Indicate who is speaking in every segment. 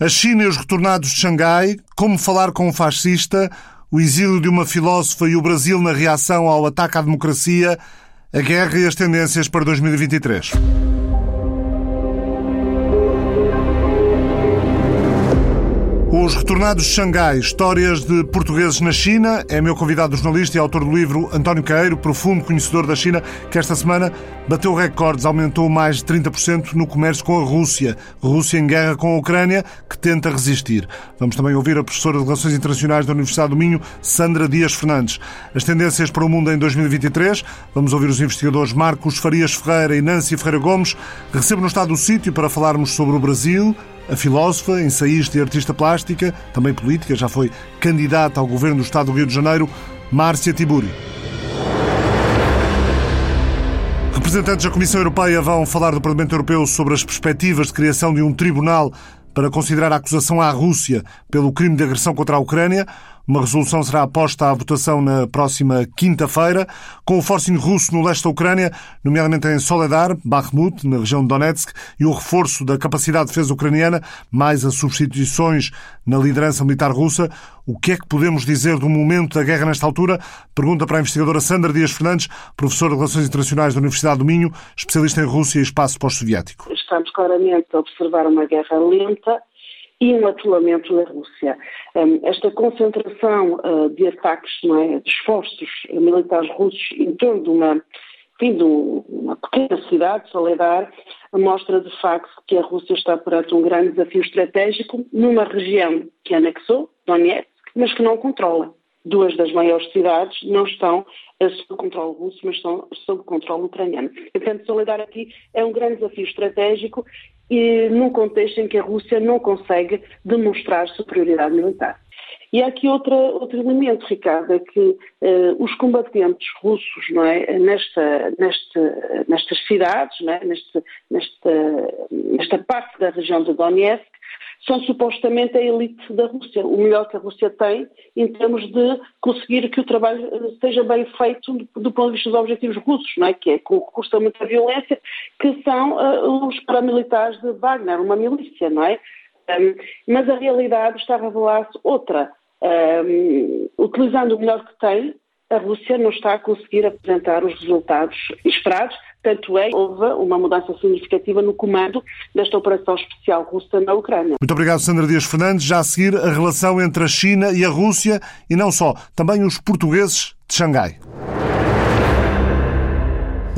Speaker 1: A China e os retornados de Xangai, como falar com um fascista, o exílio de uma filósofa e o Brasil na reação ao ataque à democracia, a guerra e as tendências para 2023. Os Retornados de Xangai, histórias de portugueses na China, é meu convidado jornalista e autor do livro António Caeiro, profundo conhecedor da China, que esta semana bateu recordes, aumentou mais de 30% no comércio com a Rússia. Rússia em guerra com a Ucrânia, que tenta resistir. Vamos também ouvir a professora de Relações Internacionais da Universidade do Minho, Sandra Dias Fernandes. As tendências para o mundo em 2023. Vamos ouvir os investigadores Marcos Farias Ferreira e Nancy Ferreira Gomes. Recebo no estado do sítio para falarmos sobre o Brasil, a filósofa, ensaísta e artista plástica, também política, já foi candidata ao governo do Estado do Rio de Janeiro, Márcia Tiburi. Representantes da Comissão Europeia vão falar do Parlamento Europeu sobre as perspectivas de criação de um tribunal para considerar a acusação à Rússia pelo crime de agressão contra a Ucrânia. Uma resolução será posta à votação na próxima quinta-feira, com o forcing russo no leste da Ucrânia, nomeadamente em Soledar, Bakhmut, na região de Donetsk, e o reforço da capacidade de defesa ucraniana, mais as substituições na liderança militar russa. O que é que podemos dizer do momento da guerra nesta altura? Pergunta para a investigadora Sandra Dias Fernandes, professora de Relações Internacionais da Universidade do Minho, especialista em Rússia e espaço pós-soviético.
Speaker 2: Estamos claramente a observar uma guerra lenta e um atolamento da Rússia. Hum, esta concentração uh, de ataques, é, de esforços militares russos em torno de uma, enfim, de uma pequena cidade, Soledar, mostra de facto que a Rússia está perante um grande desafio estratégico numa região que anexou, Donetsk, mas que não controla. Duas das maiores cidades não estão sob controle russo, mas estão sob controle ucraniano. Portanto, Soledar aqui é um grande desafio estratégico e num contexto em que a Rússia não consegue demonstrar superioridade militar. E há aqui outra, outro elemento, Ricardo, é que uh, os combatentes russos, não é, nesta, nesta, nestas cidades, é, nesta, nesta, nesta parte da região de Donetsk, são supostamente a elite da Rússia, o melhor que a Rússia tem em termos de conseguir que o trabalho seja bem feito do, ponto de vista dos objetivos russos, não é? que é com recurso a muita violência, que são uh, os paramilitares de Wagner, uma milícia, não é? Um, mas a realidade está a revelar-se outra. Um, utilizando o melhor que tem, a Rússia não está a conseguir apresentar os resultados esperados, tanto é, houve uma mudança significativa no comando desta operação especial russa na Ucrânia.
Speaker 1: Muito obrigado, Sandra Dias Fernandes. Já a seguir, a relação entre a China e a Rússia, e não só, também os portugueses de Xangai.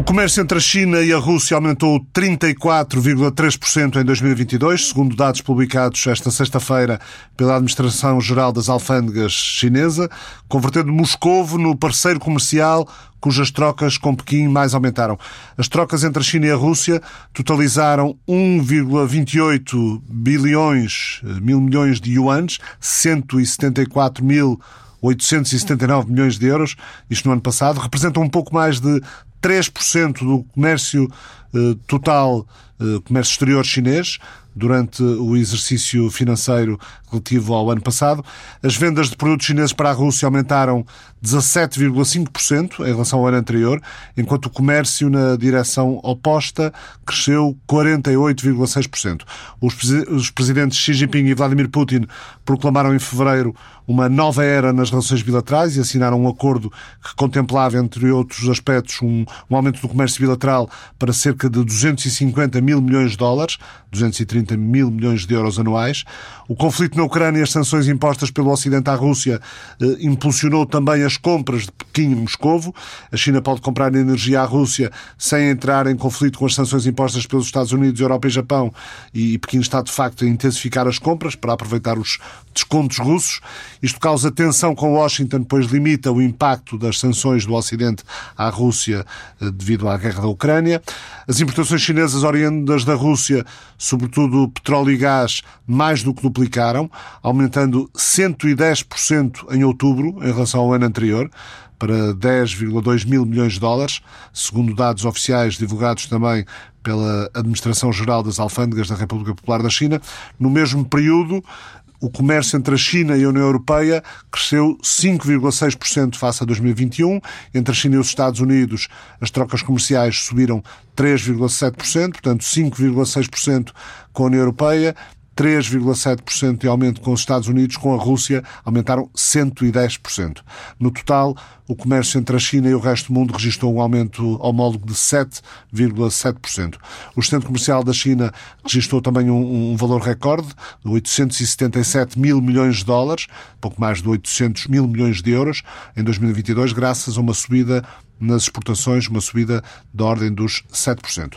Speaker 1: Comércio entre a China e a Rússia aumentou 34,3% em 2022, segundo dados publicados esta sexta-feira pela Administração-Geral das Alfândegas chinesa, convertendo Moscovo no parceiro comercial cujas trocas com Pequim mais aumentaram. As trocas entre a China e a Rússia totalizaram 1,28 bilhões, mil milhões de yuans, 174 mil 879 milhões de euros, isto no ano passado, representam um pouco mais de 3% do comércio eh, total, eh, comércio exterior chinês, durante o exercício financeiro relativo ao ano passado. As vendas de produtos chineses para a Rússia aumentaram 17,5% em relação ao ano anterior, enquanto o comércio na direção oposta cresceu 48,6%. Os presidentes Xi Jinping e Vladimir Putin proclamaram em fevereiro uma nova era nas relações bilaterais e assinaram um acordo que contemplava, entre outros aspectos, um, um aumento do comércio bilateral para cerca de 250 mil milhões de dólares, 230 mil milhões de euros anuais. O conflito na Ucrânia as sanções impostas pelo Ocidente à Rússia eh, impulsionou também as compras de Pequim e Moscovo. A China pode comprar energia à Rússia sem entrar em conflito com as sanções impostas pelos Estados Unidos, Europa e Japão e Pequim está, de facto, a intensificar as compras para aproveitar os descontos russos. Isto causa tensão com Washington, pois limita o impacto das sanções do Ocidente à Rússia eh, devido à guerra da Ucrânia. As importações chinesas oriundas da Rússia, sobretudo petróleo e gás, mais do que duplicaram, aumentando 110% em outubro em relação ao ano anterior para 10,2 mil milhões de dólares, segundo dados oficiais divulgados também pela Administração-Geral das Alfândegas da República Popular da China. No mesmo período, o comércio entre a China e a União Europeia cresceu 5,6% face a 2021. Entre a China e os Estados Unidos, as trocas comerciais subiram 3,7%, portanto 5,6% com a União Europeia 3,7% de aumento com os Estados Unidos, com a Rússia aumentaram 110%. No total, o comércio entre a China e o resto do mundo registrou um aumento homólogo de 7,7%. O centro comercial da China registrou também um, um, valor recorde de 877 mil milhões de dólares, pouco mais de 800 mil milhões de euros, em 2022, graças a uma subida nas exportações, uma subida da ordem dos 7%.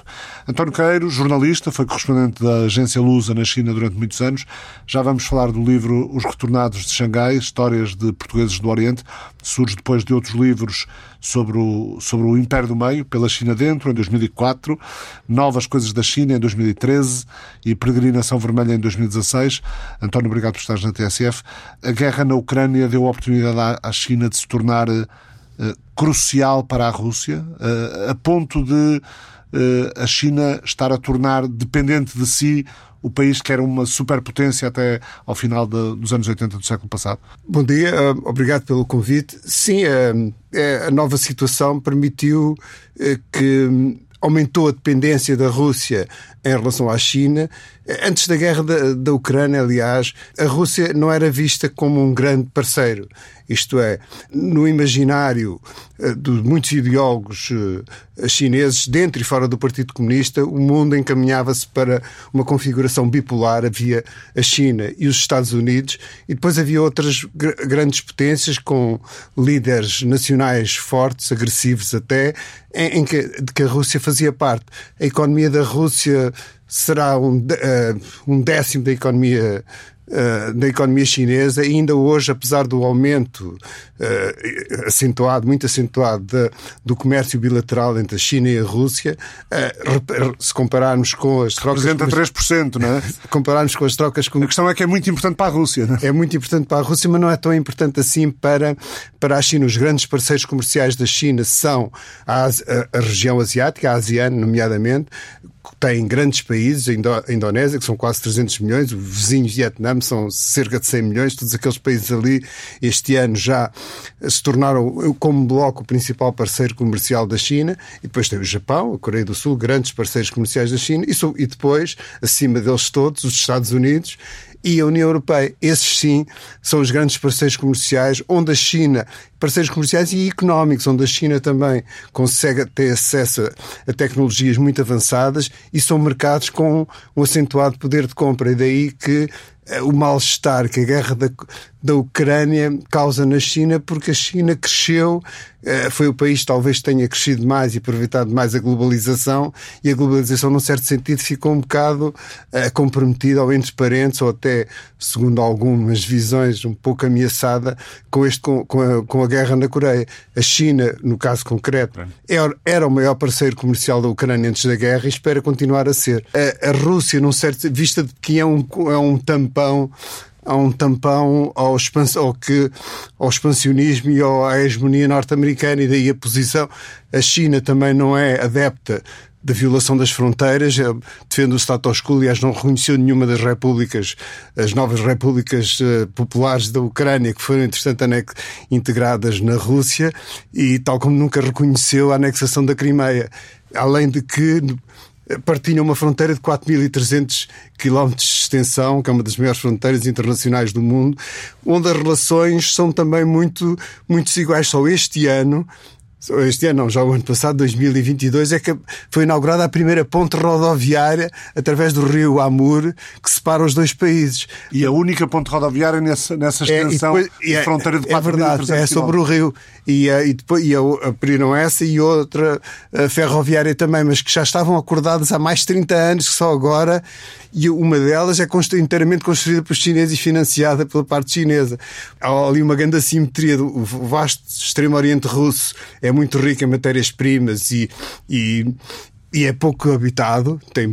Speaker 1: António Queiro, jornalista, foi correspondente da agência Lusa na China durante muitos anos. Já vamos falar do livro Os Retornados de Xangai, Histórias de Portugueses do Oriente. Surge depois de outros livros sobre o, sobre o Império do Meio, pela China Dentro, em 2004, Novas Coisas da China, em 2013 e Peregrinação Vermelha, em 2016. António, obrigado por estares na TSF. A guerra na Ucrânia deu a oportunidade à China de se tornar eh, crucial para a Rússia, eh, a ponto de eh, a China estar a tornar dependente de si o país que era uma superpotência até ao final de, dos anos 80 do século passado?
Speaker 3: Bom dia, obrigado pelo convite. Sim, a, a nova situação permitiu que aumentou a dependência da Rússia em relação à China. Antes da guerra da, da Ucrânia, aliás, a Rússia não era vista como um grande parceiro. Isto é, no imaginário eh, de muitos ideólogos eh, chineses, dentro e fora do Partido Comunista, o mundo encaminhava-se para uma configuração bipolar. Havia a China e os Estados Unidos, e depois havia outras grandes potências com líderes nacionais fortes, agressivos até, em, que, de que a Rússia fazia parte. A economia da Rússia será um, uh, um décimo da economia uh, da economia chinesa, e ainda hoje, apesar do aumento uh, acentuado, muito acentuado, de, do comércio bilateral entre a China e a Rússia, se compararmos com as
Speaker 1: trocas. Representa 3%, não é?
Speaker 3: Compararmos com as trocas. Com...
Speaker 1: A questão é que é muito importante para a Rússia, não é?
Speaker 3: É muito importante para a Rússia, mas não é tão importante assim para, para a China. Os grandes parceiros comerciais da China são a, a, a região asiática, a ASEAN, nomeadamente, tem grandes países, a Indonésia, que são quase 300 milhões, o vizinho Vietnã são cerca de 100 milhões, todos aqueles países ali este ano já se tornaram como bloco o principal parceiro comercial da China, e depois tem o Japão, a Coreia do Sul, grandes parceiros comerciais da China, e, depois, acima deles todos, os Estados Unidos e a União Europeia. Esses sim são os grandes parceiros comerciais, onde a China, parceiros comerciais e económicos, onde a China também consegue ter acesso a tecnologias muito avançadas e são mercados com um acentuado poder de compra. E daí que eh, o mal-estar que a guerra da, da Ucrânia causa na China, porque a China cresceu, foi o país que talvez tenha crescido mais e aproveitado mais a globalização, e a globalização, num certo sentido, ficou um bocado eh, comprometida ou entre parentes, ou até, segundo algumas visões, um pouco ameaçada com, este, com, com, a, com a guerra na Coreia. A China, no caso concreto, era, era o maior parceiro comercial da Ucrânia antes da guerra e espera continuar a ser. A, a Rússia, num certo, vista de que é um, é um tampão há um tampão ao, ao, que, ao expansionismo e à hegemonia norte-americana e daí a posição. A China também não é adepta da violação das fronteiras, defende o status quo, aliás, não reconheceu nenhuma das repúblicas, as novas repúblicas uh, populares da Ucrânia, que foram, entretanto, integradas na Rússia, e tal como nunca reconheceu a anexação da Crimeia. Além de que partilham uma fronteira de 4.300 km de extensão, que é uma das maiores fronteiras internacionais do mundo, onde as relações são também muito, muito desiguais. Só este ano este ano, não, já o ano passado, 2022, é que foi inaugurada a primeira ponte rodoviária através do rio Amur que separa os dois países.
Speaker 1: E a única ponte rodoviária nessa, nessa extensão é, depois, de é, fronteira de 4
Speaker 3: É verdade, é sobre o rio. E, e depois e abriram essa e outra ferroviária também, mas que já estavam acordadas há mais de 30 anos, que só agora, e uma delas é inteiramente construída pelos chineses e financiada pela parte chinesa. Há ali uma grande assimetria do vasto extremo oriente russo. É muito rico em matérias-primas e, e, e é pouco habitado, tem,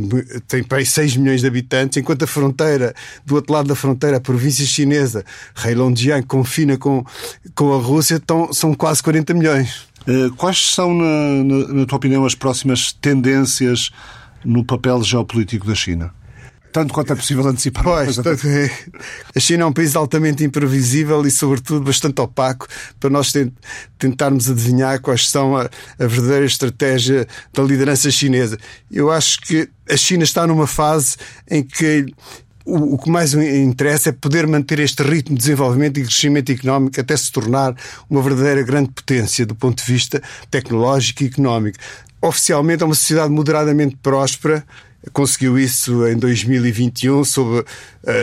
Speaker 3: tem para aí 6 milhões de habitantes, enquanto a fronteira, do outro lado da fronteira, a província chinesa, Heilongjiang, confina com, com a Rússia, estão, são quase 40 milhões.
Speaker 1: Eh, quais são, na, na, na tua opinião, as próximas tendências no papel geopolítico da China? Tanto quanto é possível antecipar.
Speaker 3: Pois, a China é um país altamente imprevisível e, sobretudo, bastante opaco para nós tentarmos adivinhar quais são a, a verdadeira estratégia da liderança chinesa. Eu acho que a China está numa fase em que o, o que mais interessa é poder manter este ritmo de desenvolvimento e crescimento económico até se tornar uma verdadeira grande potência do ponto de vista tecnológico e económico. Oficialmente é uma sociedade moderadamente próspera, conseguiu isso em 2021, sob, uh,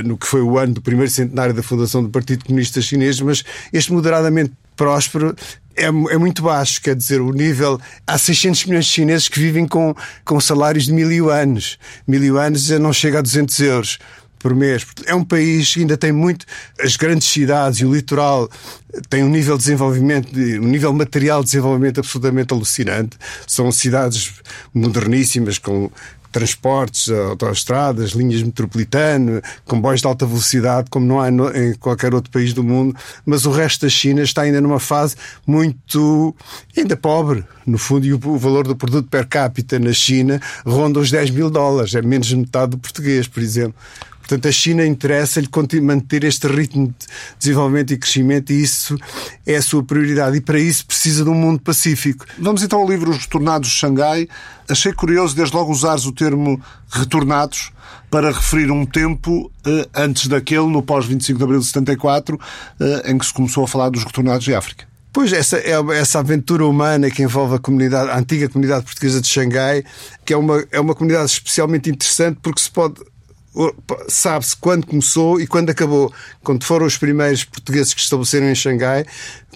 Speaker 3: no que foi o ano do primeiro centenário da fundação do Partido Comunista Chinês, mas este moderadamente próspero é, é, muito baixo, quer dizer, o nível. Há 600 milhões de chineses que vivem com, com salários de mil yuanes. Mil já não chega a 200 euros por mês. É um país que ainda tem muito. As grandes cidades e o litoral têm um nível de desenvolvimento, um nível material de desenvolvimento absolutamente alucinante. São cidades moderníssimas, com transportes, autoestradas, linhas metropolitanas, comboios de alta velocidade, como não há em qualquer outro país do mundo, mas o resto da China está ainda numa fase muito ainda pobre, no fundo, e o valor do produto per capita na China ronda os 10 mil dólares, é menos de metade do português, por exemplo. Portanto, a China interessa-lhe manter este ritmo de desenvolvimento e crescimento e isso é a sua prioridade. E para isso precisa de um mundo pacífico.
Speaker 1: Vamos então ao livro Os Retornados de Xangai. Achei curioso, desde logo, usares o termo retornados para referir um tempo eh, antes daquele, no pós-25 de abril de 74, eh, em que se começou a falar dos retornados de África.
Speaker 3: Pois, essa, é essa aventura humana que envolve a, comunidade, a antiga comunidade portuguesa de Xangai, que é uma, é uma comunidade especialmente interessante porque se pode sabe-se quando começou e quando acabou. Quando foram os primeiros portugueses que estabeleceram em Xangai,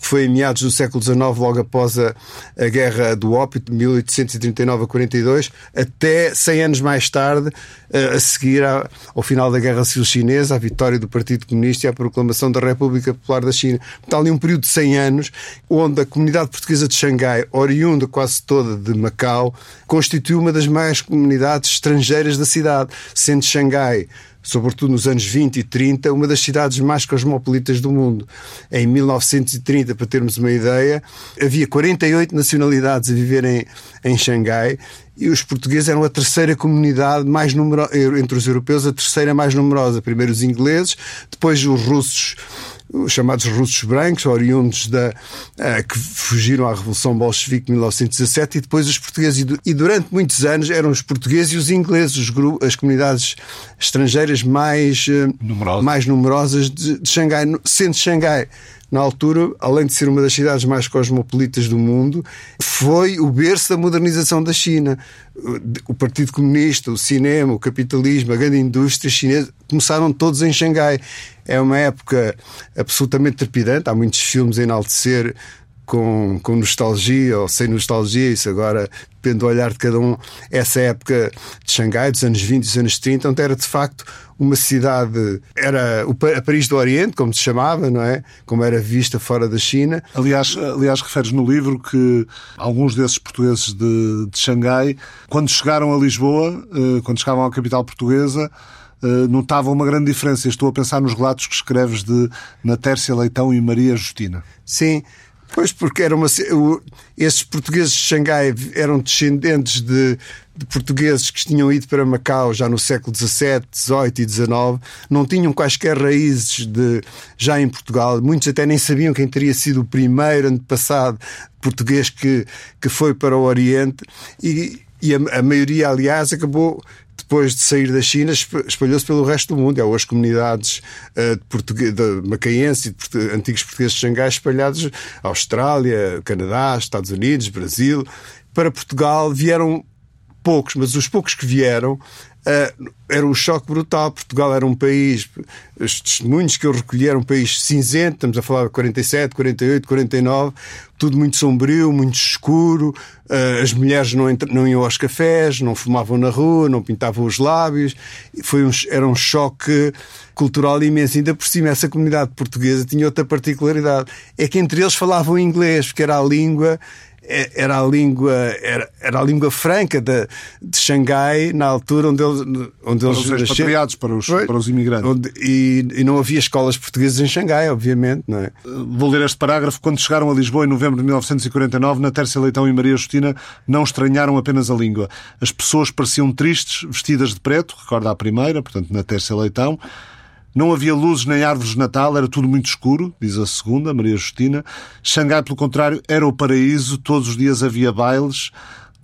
Speaker 3: que foi em meados do século XIX, logo após a, a Guerra do Ópio, de 1839 a 42, até 100 anos mais tarde, a, a seguir ao final da Guerra Civil Chinesa, a vitória do Partido Comunista e a proclamação da República Popular da China. Está ali um período de 100 anos, onde a comunidade portuguesa de Xangai, oriunda quase toda de Macau, constituiu uma das maiores comunidades estrangeiras da cidade, sendo Xangai sobretudo nos anos 20 e 30, uma das cidades mais cosmopolitas do mundo. Em 1930, para termos uma ideia, havia 48 nacionalidades a viver em, em Xangai e os portugueses eram a terceira comunidade mais numerosa, entre os europeus, a terceira mais numerosa. Primeiro os ingleses, depois os russos os chamados russos brancos, oriundos da, uh, que fugiram à Revolução Bolchevique de 1917, e depois os portugueses. E, durante muitos anos eram os portugueses e os ingleses, os grupos, as comunidades estrangeiras mais, uh, mais numerosas de, de Xangai. Sendo Xangai na altura, além de ser uma das cidades mais cosmopolitas do mundo, foi o berço da modernização da China. O Partido Comunista, o cinema, o capitalismo, a grande indústria chinesa começaram todos em Xangai. É uma época absolutamente trepidante. Há muitos filmes a enaltecer com, com nostalgia ou sem nostalgia, isso agora depende do olhar de cada um. Essa época de Xangai, dos anos 20 e dos anos 30, onde era de facto uma cidade, era a Paris do Oriente, como se chamava, não é? Como era vista fora da China.
Speaker 1: Aliás, aliás referes no livro que alguns desses portugueses de, de Xangai, quando chegaram a Lisboa, eh, quando chegavam à capital portuguesa, eh, notavam uma grande diferença. Estou a pensar nos relatos que escreves de Natércia Leitão e Maria Justina.
Speaker 3: Sim, Pois, porque era uma, esses portugueses de Xangai eram descendentes de, de, portugueses que tinham ido para Macau já no século XVII, XVIII e XIX, não tinham quaisquer raízes de, já em Portugal. Muitos até nem sabiam quem teria sido o primeiro antepassado português que, que foi para o Oriente e, e a, a maioria, aliás, acabou depois de sair da China, espalhou-se pelo resto do mundo. Há hoje comunidades uh, de, português, de e de antigos portugueses de Xangai espalhados Austrália, Canadá, Estados Unidos, Brasil. Para Portugal vieram poucos, mas os poucos que vieram era um choque brutal. Portugal era um país, os testemunhos que eu recolhi eram um país cinzento, estamos a falar de 47, 48, 49, tudo muito sombrio, muito escuro. Uh, as mulheres não, não iam aos cafés, não fumavam na rua, não pintavam os lábios. Foi um, era um choque cultural imenso. Ainda por cima, essa comunidade portuguesa tinha outra particularidade: é que entre eles falavam inglês, porque era a língua era a língua era, era a língua franca de, de Xangai na altura onde eles onde
Speaker 1: para eles os expatriados para os para os imigrantes.
Speaker 3: Onde, e, e, não havia escolas portuguesas em Xangai obviamente não é?
Speaker 1: Vou ler este parágrafo. Quando chegaram a Lisboa em novembro de 1949 na Terça Leitão e Maria Justina não estranharam apenas a língua. As pessoas pareciam tristes vestidas de preto recorda a primeira portanto na Terça Leitão não havia luzes nem árvores de Natal, era tudo muito escuro, diz a segunda, Maria Justina. Xangai, pelo contrário, era o paraíso, todos os dias havia bailes,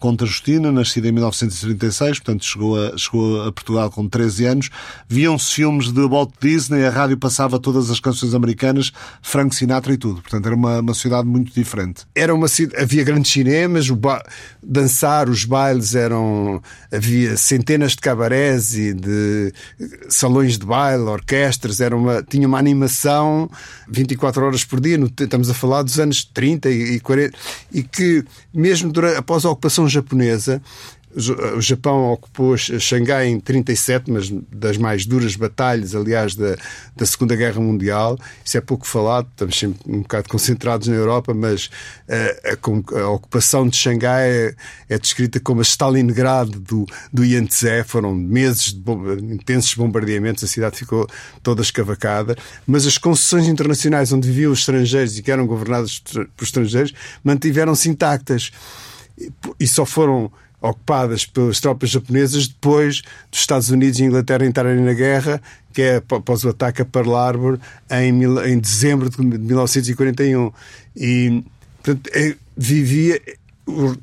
Speaker 1: Conta Justina, nascida em 1936, portanto chegou a, chegou a Portugal com 13 anos. Viam-se filmes de Walt Disney, a rádio passava todas as canções americanas, Frank Sinatra e tudo. Portanto, era uma, uma cidade muito diferente.
Speaker 3: Era uma havia grandes cinemas, ba... dançar, os bailes eram. havia centenas de cabarés e de salões de baile, orquestras, era uma... tinha uma animação 24 horas por dia. Estamos a falar dos anos 30 e 40, e que mesmo durante, após a ocupação japonesa, o Japão ocupou Xangai em 37, mas das mais duras batalhas, aliás, da, da Segunda Guerra Mundial. Isso é pouco falado, estamos sempre um bocado concentrados na Europa, mas eh, a, a, a ocupação de Xangai é, é, descrita como a Stalingrado do, do Yangtze. Foram meses de bom, intensos bombardeamentos, a cidade ficou toda escavacada. Mas as concessões internacionais onde viviam os estrangeiros e que eram governadas por estrangeiros mantiveram-se intactas e só foram ocupadas pelas tropas japonesas depois dos Estados Unidos e Inglaterra entrarem na guerra, que é após o ataque a Pearl Harbor em, em dezembro de 1941. E, portanto, é, vivia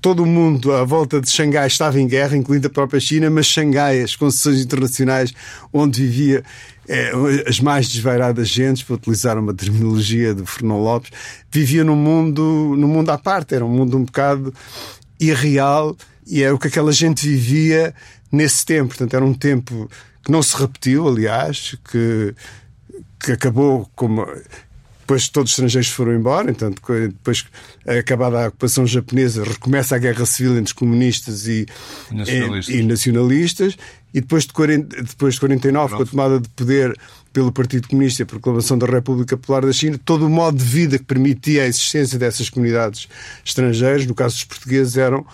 Speaker 3: todo o mundo à volta de Xangai estava em guerra, incluindo a própria China, mas Xangai, as concessões internacionais onde vivia é, as mais desvairadas gentes, para utilizar uma terminologia de Fernão Lopes, vivia num mundo, num mundo à parte, era um mundo um bocado irreal e era o que aquela gente vivia nesse tempo. Portanto, era um tempo que não se repetiu, aliás, que, que acabou como. Depois todos os estrangeiros foram embora, então depois, acabada a ocupação japonesa, recomeça a guerra civil entre os comunistas e nacionalistas. E, e, nacionalistas, e depois de, 40, depois de 49, com a tomada de poder pelo Partido Comunista e a proclamação da República Popular da China, todo o modo de vida que permitia a existência dessas comunidades estrangeiras, no caso dos portugueses, eram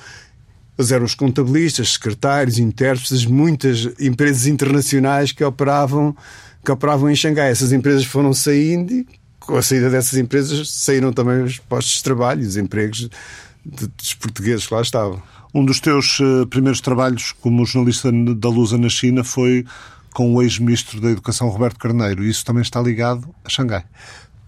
Speaker 3: eles eram os contabilistas, secretários, intérpretes, muitas empresas internacionais que operavam, que operavam em Xangai. Essas empresas foram saindo e, com a saída dessas empresas, saíram também os postos de trabalho, os empregos de, dos portugueses que lá estavam.
Speaker 1: Um dos teus uh, primeiros trabalhos como jornalista da Lusa na China foi com o ex-ministro da Educação, Roberto Carneiro. E isso também está ligado a Xangai.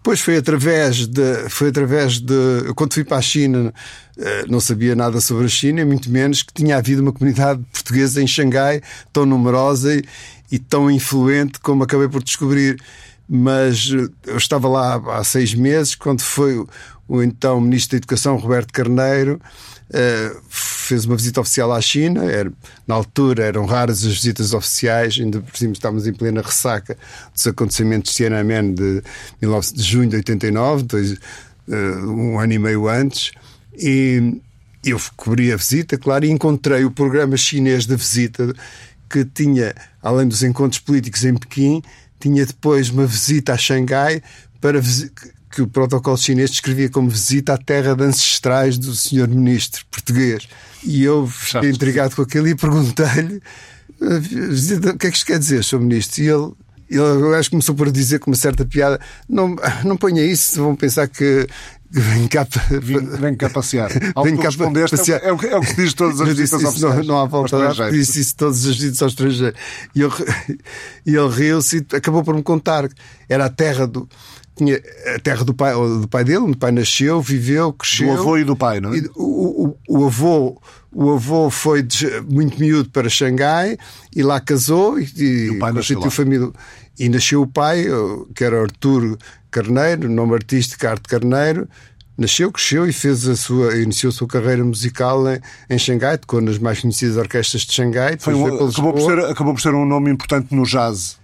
Speaker 3: Pois foi através de. Foi através de. Quando fui para a China, eh, não sabia nada sobre a China, muito menos que tinha havido uma comunidade portuguesa em Xangai tão numerosa e, e tão influente como acabei por descobrir. Mas eh, eu estava lá há seis meses, quando foi o então Ministro da Educação, Roberto Carneiro, Uh, fez uma visita oficial à China. Era, na altura eram raras as visitas oficiais, ainda por cima estávamos em plena ressaca dos acontecimentos de Tiananmen de, 19, de junho de 89, dois, uh, um ano e meio antes. E eu cobri a visita, claro, e encontrei o programa chinês da visita que tinha, além dos encontros políticos em Pequim, tinha depois uma visita a Xangai para que o protocolo chinês descrevia como visita à terra de ancestrais do senhor ministro português. E eu fiquei intrigado com aquilo e perguntei-lhe o que é que isto quer dizer, senhor ministro? E ele, ele acho que começou por dizer com uma certa piada: não, não ponha isso, vão pensar que.
Speaker 1: Vem cá, vem, vem cá passear. vem cá passear. É, o que, é o que diz todas as visitas
Speaker 3: ao não, não há volta a disse isso todas as visitas ao estrangeiro. E, eu, e ele riu-se e acabou por me contar. Era a terra do, tinha a terra do pai, do pai dele, onde o pai nasceu, viveu, cresceu.
Speaker 1: Do avô e do pai, não é?
Speaker 3: O, o, o, avô, o avô foi de, muito miúdo para Xangai e lá casou e, e,
Speaker 1: constituiu
Speaker 3: família. E nasceu o pai, que era Artur Carneiro, nome artístico Arte Carneiro. Nasceu, cresceu e fez a sua, iniciou a sua carreira musical em, em Xangai, tocou nas mais conhecidas orquestras de Xangai.
Speaker 1: Foi um, acabou, por ser, acabou por ser um nome importante no jazz.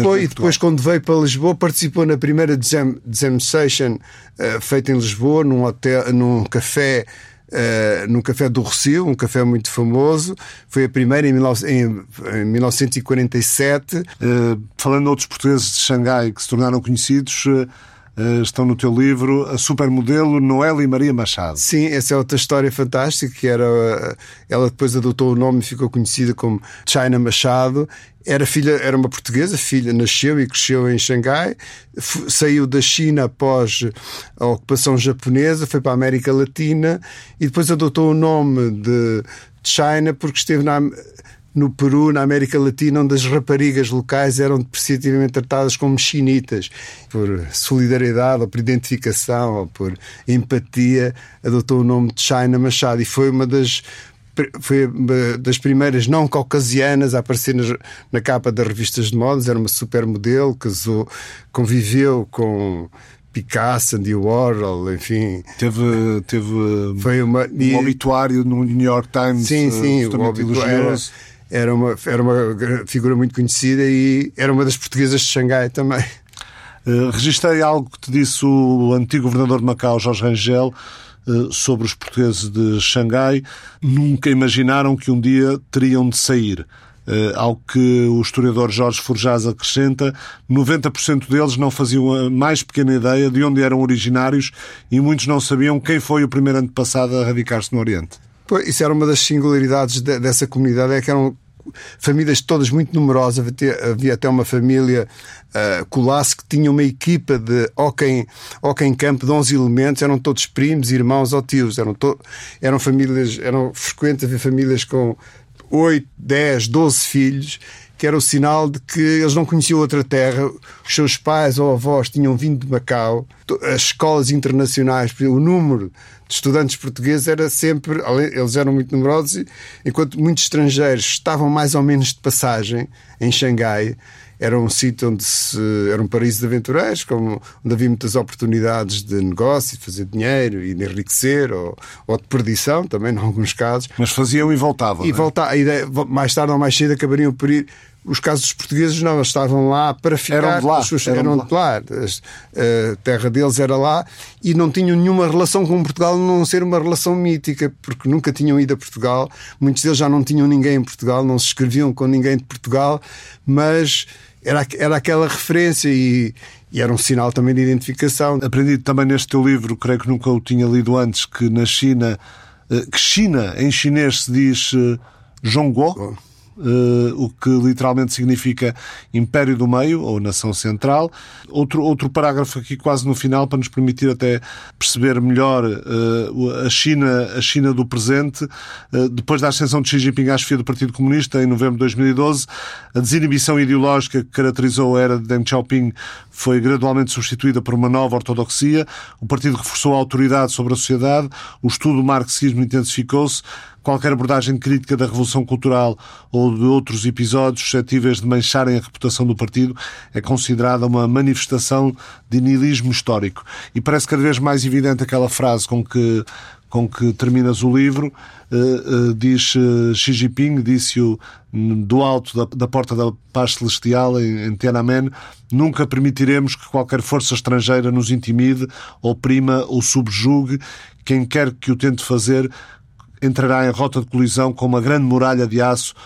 Speaker 3: Foi, e depois, quando veio para Lisboa, participou na primeira jam, jam session uh, feita em Lisboa, num, hotel, num café. Uh, num café do Rocio, um café muito famoso. Foi a primeira em, em, em 1947. Uh,
Speaker 1: eh, falando de outros portugueses de Xangai que se tornaram conhecidos, Uh, estão no teu livro a supermodelo Noélia Maria Machado.
Speaker 3: Sim, essa é outra história fantástica que era uh, ela depois adotou o nome e ficou conhecida como China Machado. Era filha, era uma portuguesa, filha nasceu e cresceu em Xangai, saiu da China após a ocupação japonesa, foi para a América Latina e depois adotou o nome de China porque esteve na no Peru, na América Latina, onde as raparigas locais eram depreciativamente tratadas como chinitas. Por solidariedade, ou por identificação, ou por empatia, adotou o nome de China Machado e foi uma das foi das primeiras não caucasianas a aparecer na, capa das revistas de modas, era uma supermodelo, casou, conviveu com Picasso, Andy Warhol, enfim.
Speaker 1: Teve, teve foi uma, um e, obituário no New York Times.
Speaker 3: Sim, sim, o obituário era, uma, era uma figura muito conhecida e era uma das portuguesas de Xangai também.
Speaker 1: Uh, registrei algo que te disse o antigo governador de Macau, Jorge Rangel, uh, sobre os portugueses de Xangai. Nunca imaginaram que um dia teriam de sair. Uh, ao que o historiador Jorge Forjás acrescenta, 90% deles não faziam a mais pequena ideia de onde eram originários e muitos não sabiam quem foi o primeiro antepassado a radicar-se no Oriente.
Speaker 3: Pois, isso era uma das singularidades de, dessa comunidade, é que eram famílias todas muito numerosas. Havia até uma família uh, Colasse que tinha uma equipa de hockey, hockey em campo de 11 elementos, eram todos primos, irmãos ou tios. Eram, to, eram famílias, eram frequentes haver famílias com 8, 10, 12 filhos, que era o sinal de que eles não conheciam outra terra. Os seus pais ou avós tinham vindo de Macau. As escolas internacionais, o número de estudantes portugueses era sempre, eles eram muito numerosos, enquanto muitos estrangeiros estavam mais ou menos de passagem em Xangai era um sítio onde se, era um paraíso de aventureiros, como, onde havia muitas oportunidades de negócio, de fazer dinheiro e de enriquecer, ou, ou de perdição também, em alguns casos.
Speaker 1: Mas faziam e voltavam.
Speaker 3: E é? voltavam, mais tarde ou mais cedo acabariam por ir. Os casos dos portugueses não, eles estavam lá para ficar.
Speaker 1: Eram de lá.
Speaker 3: Suas, eram, eram de lá. A terra deles era lá e não tinham nenhuma relação com Portugal, não ser uma relação mítica, porque nunca tinham ido a Portugal. Muitos deles já não tinham ninguém em Portugal, não se escreviam com ninguém de Portugal, mas era, era aquela referência e, e, era um sinal também de identificação.
Speaker 1: Aprendi também neste teu livro, creio que nunca o tinha lido antes, que na China, eh, que China em chinês se diz eh, Zhongguo. Oh uh, o que literalmente significa Império do Meio ou Nação Central. Outro, outro parágrafo aqui quase no final para nos permitir até perceber melhor uh, a, China, a China do presente. Uh, depois da ascensão de Xi Jinping à chefia do Partido Comunista em novembro de 2012, a desinibição ideológica que caracterizou a era de Deng Xiaoping foi gradualmente substituída por uma nova ortodoxia. O partido reforçou a autoridade sobre a sociedade, o estudo do marxismo intensificou-se, qualquer abordagem crítica da Revolução Cultural ou de outros episódios suscetíveis de mancharem a reputação do partido é considerada uma manifestação de nihilismo histórico. E parece cada vez mais evidente aquela frase com que com que terminas o livro, uh, uh, diz uh, Xi Jinping, disse-o do alto da, da, porta da paz celestial em, em Tiananmen, nunca permitiremos que qualquer força estrangeira nos intimide, oprima ou subjugue. Quem quer que o tente fazer entrará em rota de colisão com uma grande muralha de aço eh,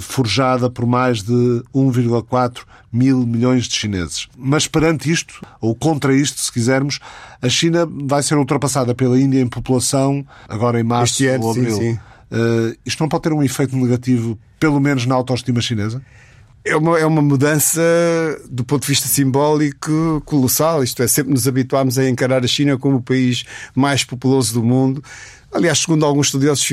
Speaker 1: forjada por mais de 1,4 mil milhões de chineses. Mas perante isto, ou contra isto, se quisermos, a China vai ser ultrapassada pela Índia em população agora em março
Speaker 3: ano,
Speaker 1: ou abril.
Speaker 3: Sim, sim.
Speaker 1: Uh, isto não pode ter um efeito negativo, pelo menos na autoestima chinesa?
Speaker 3: É uma, é uma mudança do ponto de vista simbólico colossal. Isto é, sempre nos habituámos a encarar a China como o país mais populoso do mundo Aliás, segundo alguns estudiosos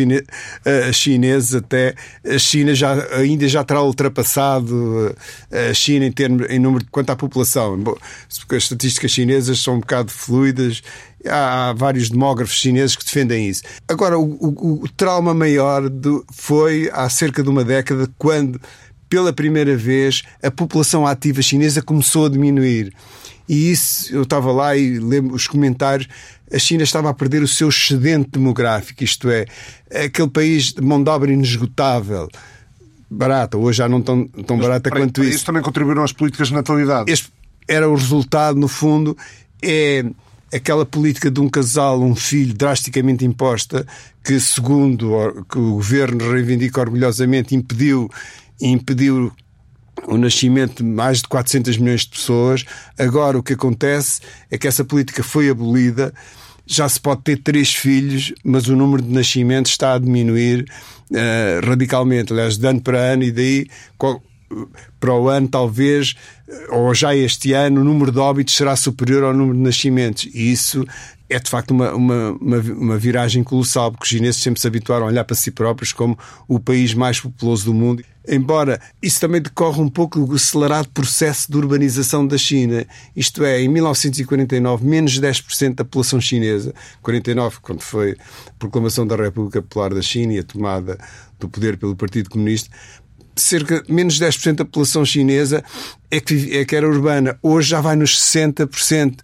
Speaker 3: eh, chineses, até a China já, a Índia já terá ultrapassado eh, a China em, termos, em número de quanto à população. Porque as estatísticas chinesas são um bocado fluidas. Há vários demógrafos chineses que defendem isso. Agora, o, o, o trauma maior do, foi há cerca de uma década, quando, pela primeira vez, a população ativa chinesa começou a diminuir. E isso, eu estava lá e lembro os comentários a China estava a perder o seu excedente demográfico, isto é, aquele país de mão de obra inesgotável, barata, hoje já não tão, tão Mas, barata quanto
Speaker 1: para
Speaker 3: isso.
Speaker 1: Isso também contribuíram às políticas de natalidade.
Speaker 3: Este era o resultado, no fundo, é aquela política de um casal, um filho drasticamente imposta, que, segundo que o governo reivindica orgulhosamente, impediu, impediu o nascimento de mais de 400 milhões de pessoas. Agora o que acontece é que essa política foi abolida já se pode ter três filhos, mas o número de nascimentos está a diminuir uh, radicalmente. Aliás, de ano para ano, e daí para o ano, talvez, ou já este ano, o número de óbitos será superior ao número de nascimentos. E isso é de facto uma, uma, uma, uma, viragem colossal, porque os chineses sempre se habituaram a olhar para si próprios como o país mais populoso do mundo. Embora isso também decorre um pouco do acelerado processo de urbanização da China. Isto é, em 1949, menos 10% da população chinesa, 49, quando foi a proclamação da República Popular da China e a tomada do poder pelo Partido Comunista, cerca de menos 10% da população chinesa é que, é que era urbana. Hoje já vai nos 60%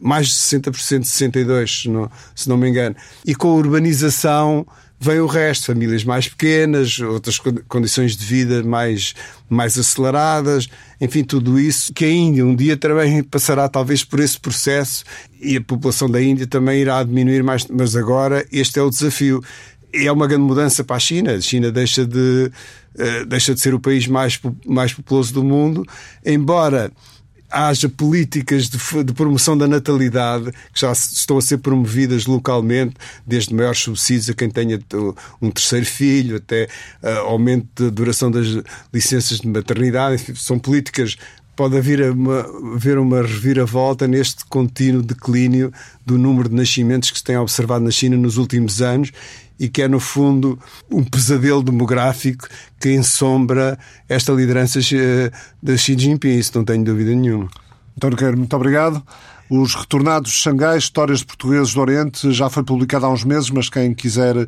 Speaker 3: mais de 60%, 62%, se não, me engano. E com a urbanização vem o resto, famílias mais pequenas, outras condições de vida mais, mais aceleradas, enfim, tudo isso que a Índia um dia também passará talvez por esse processo e a população da Índia também irá diminuir mais, mas agora este é o desafio. É uma grande mudança para a China. A China deixa de, uh, deixa de ser o país mais, mais populoso do mundo, embora haja políticas de, de, promoção da natalidade que já estão a ser promovidas localmente, desde maiores subsídios a quem tenha um terceiro filho, até uh, aumento da duração das licenças de maternidade. São políticas pode haver uma, haver uma reviravolta neste contínuo declínio do número de nascimentos que se tem observado na China nos últimos anos e que é, no fundo, um pesadelo demográfico que ensombra esta liderança eh, de Xi Jinping. Isso não tenho dúvida nenhuma.
Speaker 1: António Queiro, muito obrigado. Os Retornados de Xangai, Histórias de Portugueses do Oriente, já foi publicado há uns meses, mas quem quiser eh,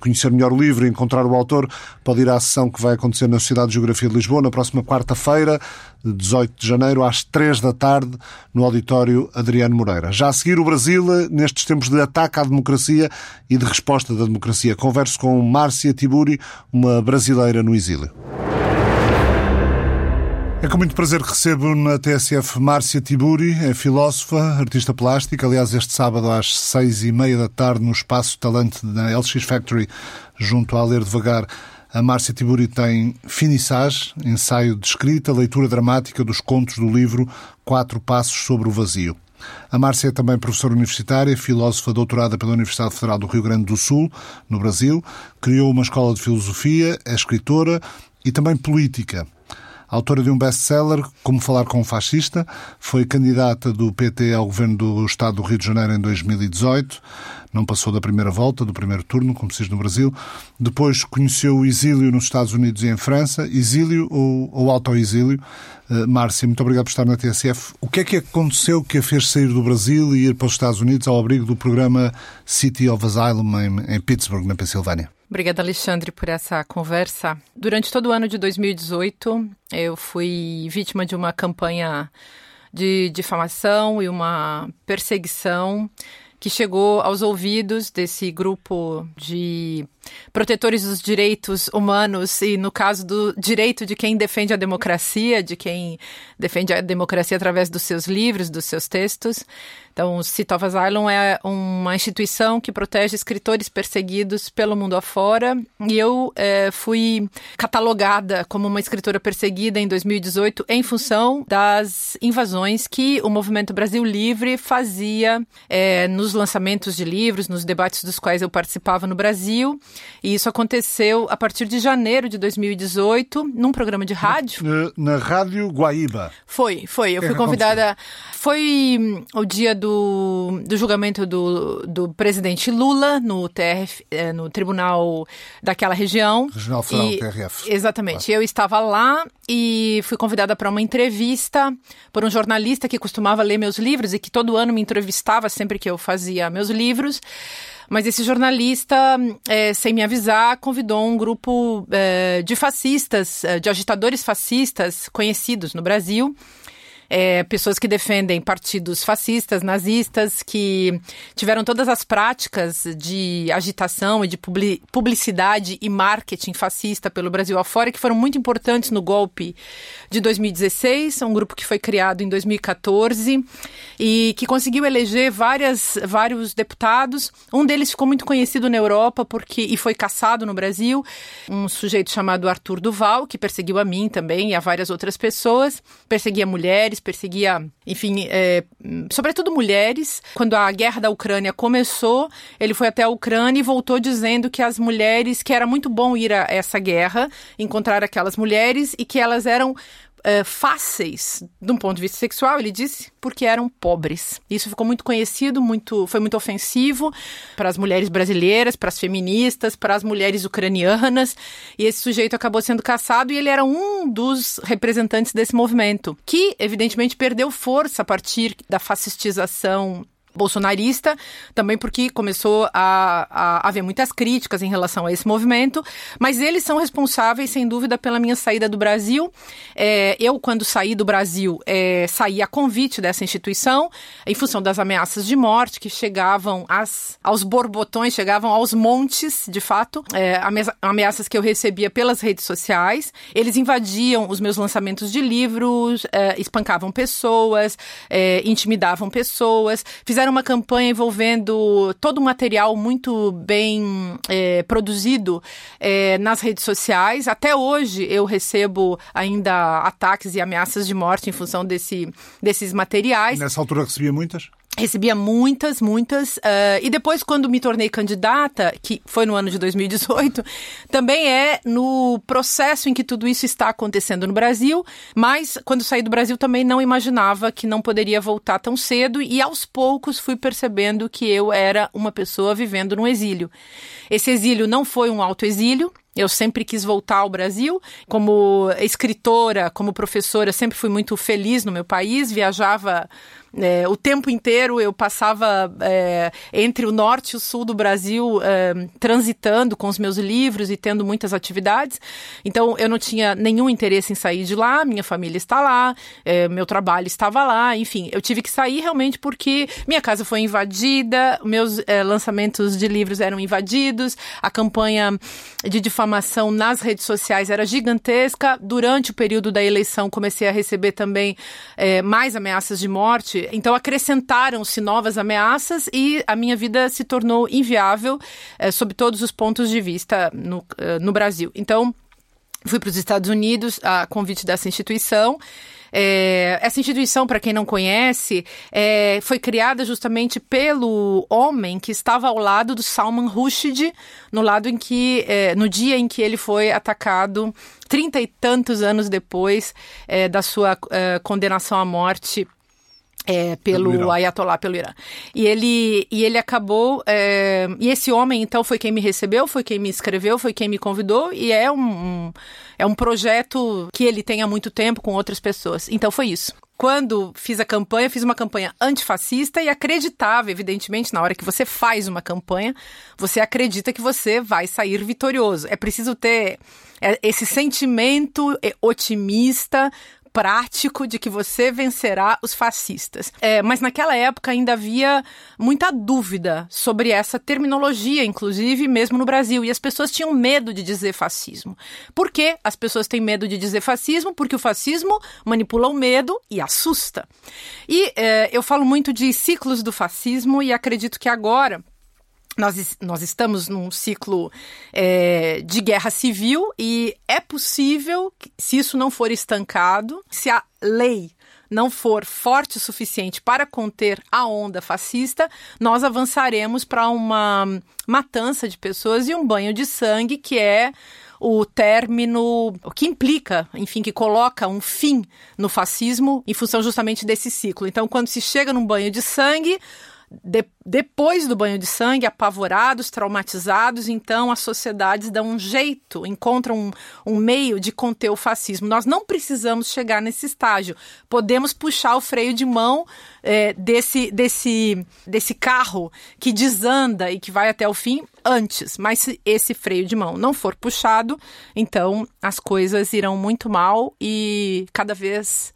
Speaker 1: conhecer melhor o livro e encontrar o autor, pode ir à sessão que vai acontecer na Sociedade de Geografia de Lisboa, na próxima quarta-feira, 18 de janeiro, às 3 da tarde, no auditório Adriano Moreira. Já a seguir, o Brasil, nestes tempos de ataque à democracia e de resposta da democracia. Converso com Márcia Tiburi, uma brasileira no exílio. É com muito prazer que recebo na TSF Márcia Tiburi, é filósofa, artista plástica. Aliás, este sábado às seis e meia da tarde, no Espaço Talante na LX Factory, junto a Ler Devagar, a Márcia Tiburi tem finissage, ensaio de escrita, leitura dramática dos contos do livro Quatro Passos sobre o Vazio. A Márcia é também professora universitária, filósofa doutorada pela Universidade Federal do Rio Grande do Sul, no Brasil. Criou uma escola de filosofia, é escritora e também política autora de um best-seller, Como Falar com um Fascista, foi candidata do PT ao governo do Estado do Rio de Janeiro em 2018, não passou da primeira volta, do primeiro turno, como se diz no Brasil. Depois conheceu o exílio nos Estados Unidos e em França, exílio ou, ou autoexílio. Uh, Márcia, muito obrigado por estar na TSF. O que é que aconteceu que a fez sair do Brasil e ir para os Estados Unidos ao abrigo do programa City of Asylum em, em Pittsburgh, na Pensilvânia?
Speaker 4: Obrigada, Alexandre, por essa conversa. Durante todo o ano de 2018, eu fui vítima de uma campanha de difamação e uma perseguição que chegou aos ouvidos desse grupo de protetores dos direitos humanos e, no caso do direito de quem defende a democracia, de quem defende a democracia através dos seus livros, dos seus textos. Então, o Asylum é uma instituição que protege escritores perseguidos pelo mundo afora. E eu é, fui catalogada como uma escritora perseguida em 2018 em função das invasões que o Movimento Brasil Livre fazia é, nos lançamentos de livros, nos debates dos quais eu participava no Brasil. E isso aconteceu a partir de janeiro de 2018, num programa de rádio.
Speaker 1: Na, na Rádio Guaíba.
Speaker 4: Foi, foi. Eu fui convidada. Foi hum, o dia do, do julgamento do, do presidente Lula no TRF, eh, no tribunal daquela região.
Speaker 1: Regional Federal, e, TRF.
Speaker 4: Exatamente. Claro. Eu estava lá e fui convidada para uma entrevista por um jornalista que costumava ler meus livros e que todo ano me entrevistava sempre que eu fazia meus livros. Mas esse jornalista, é, sem me avisar, convidou um grupo é, de fascistas, é, de agitadores fascistas conhecidos no Brasil é, pessoas que defendem partidos fascistas, nazistas, que tiveram todas as práticas de agitação e de publicidade e marketing fascista pelo Brasil afora, que foram muito importantes no golpe de 2016, um grupo que foi criado em 2014 e que conseguiu eleger várias, vários deputados. Um deles ficou muito conhecido na Europa porque e foi caçado no Brasil, um sujeito chamado Arthur Duval, que perseguiu a mim também e a várias outras pessoas, perseguia mulheres, perseguia, enfim, é, sobretudo mulheres. Quando a guerra da Ucrânia começou, ele foi até a Ucrânia e voltou dizendo que as mulheres, que era muito bom ir a essa guerra, encontrar aquelas mulheres e que elas eram uh, fáceis de um ponto de vista sexual, ele disse, porque eram pobres. Isso ficou muito conhecido, muito, foi muito ofensivo para as mulheres brasileiras, para as feministas, para as mulheres ucranianas. E esse sujeito acabou sendo caçado e ele era um dos representantes desse movimento, que evidentemente perdeu força a partir da fascistização bolsonarista, também porque começou a, a, haver muitas críticas em relação a esse movimento, mas eles são responsáveis, sem dúvida, pela minha saída do Brasil. É, eu, quando saí do Brasil, é, saí a convite dessa instituição, em função das ameaças de morte que chegavam às, aos borbotões, chegavam aos montes, de fato, é, ameaças que eu recebia pelas redes sociais. Eles invadiam os meus lançamentos de livros, é, espancavam pessoas, é, intimidavam pessoas, fizeram fizeram uma campanha envolvendo todo um material muito bem é, produzido é, nas redes sociais. Até hoje eu recebo ainda ataques e ameaças de morte em função desse, desses materiais.
Speaker 1: Nessa altura recebia muitas?
Speaker 4: Recebia muitas, muitas. Uh, e depois, quando me tornei candidata, que foi no ano de 2018, também é no processo em que tudo isso está acontecendo no Brasil. Mas, quando saí do Brasil, também não imaginava que não poderia voltar tão cedo. E aos poucos fui percebendo que eu era uma pessoa vivendo no exílio. Esse exílio não foi um autoexílio, eu sempre quis voltar ao Brasil. Como escritora, como professora, sempre fui muito feliz no meu país, viajava é, o tempo inteiro eu passava é, entre o norte e o sul do Brasil é, transitando com os meus livros e tendo muitas atividades. Então eu não tinha nenhum interesse em sair de lá, minha família está lá, é, meu trabalho estava lá, enfim, eu tive que sair realmente porque minha casa foi invadida, meus é, lançamentos de livros eram invadidos, a campanha de difamação nas redes sociais era gigantesca. Durante o período da eleição comecei a receber também é, mais ameaças de morte então acrescentaram-se novas ameaças e a minha vida se tornou inviável é, sob todos os pontos de vista no, eh, no Brasil. Então, fui para os Estados Unidos a convite dessa instituição. É, essa instituição, para quem não conhece, é, foi criada justamente pelo homem que estava ao lado do Salman Rushdie, no lado em que, é, no dia em que ele foi atacado, trinta e tantos anos depois da sua condenação à morte é, pelo Ayatollah, pelo Irã. E ele, e ele acabou. É, e esse homem, então, foi quem me recebeu, foi quem me escreveu, foi quem me convidou, e é um, um, é um projeto que ele tem há muito tempo com outras pessoas. Então, foi isso. Quando fiz a campanha, fiz uma campanha antifascista e acreditava, evidentemente, na hora que você faz uma campanha, você acredita que você vai sair vitorioso. É preciso ter é, esse sentimento é, otimista, prático de que você vencerá os fascistas. É, mas naquela época ainda havia muita dúvida sobre essa terminologia, inclusive mesmo no Brasil, e as pessoas tinham medo de dizer fascismo. Por que as pessoas têm medo de dizer fascismo? Porque o fascismo manipula o medo e assusta. E é, eu falo muito de ciclos do fascismo e acredito que agora nós, nós estamos num ciclo é, de guerra civil e é possível, se isso não for estancado, se a lei não for forte o suficiente para conter a onda fascista, nós avançaremos para uma matança de pessoas e um banho de sangue que é o término, o que implica, enfim, que coloca um fim no fascismo em função justamente desse ciclo. Então, quando se chega num banho de sangue, de, depois do banho de sangue, apavorados, traumatizados, então as sociedades dão um jeito, encontram um, um, meio de conter o fascismo. Nós não precisamos chegar nesse estágio. Podemos puxar o freio de mão é, desse, desse, desse carro que desanda e que vai até o fim antes. Mas se esse freio de mão não for puxado, então as coisas irão muito mal e cada vez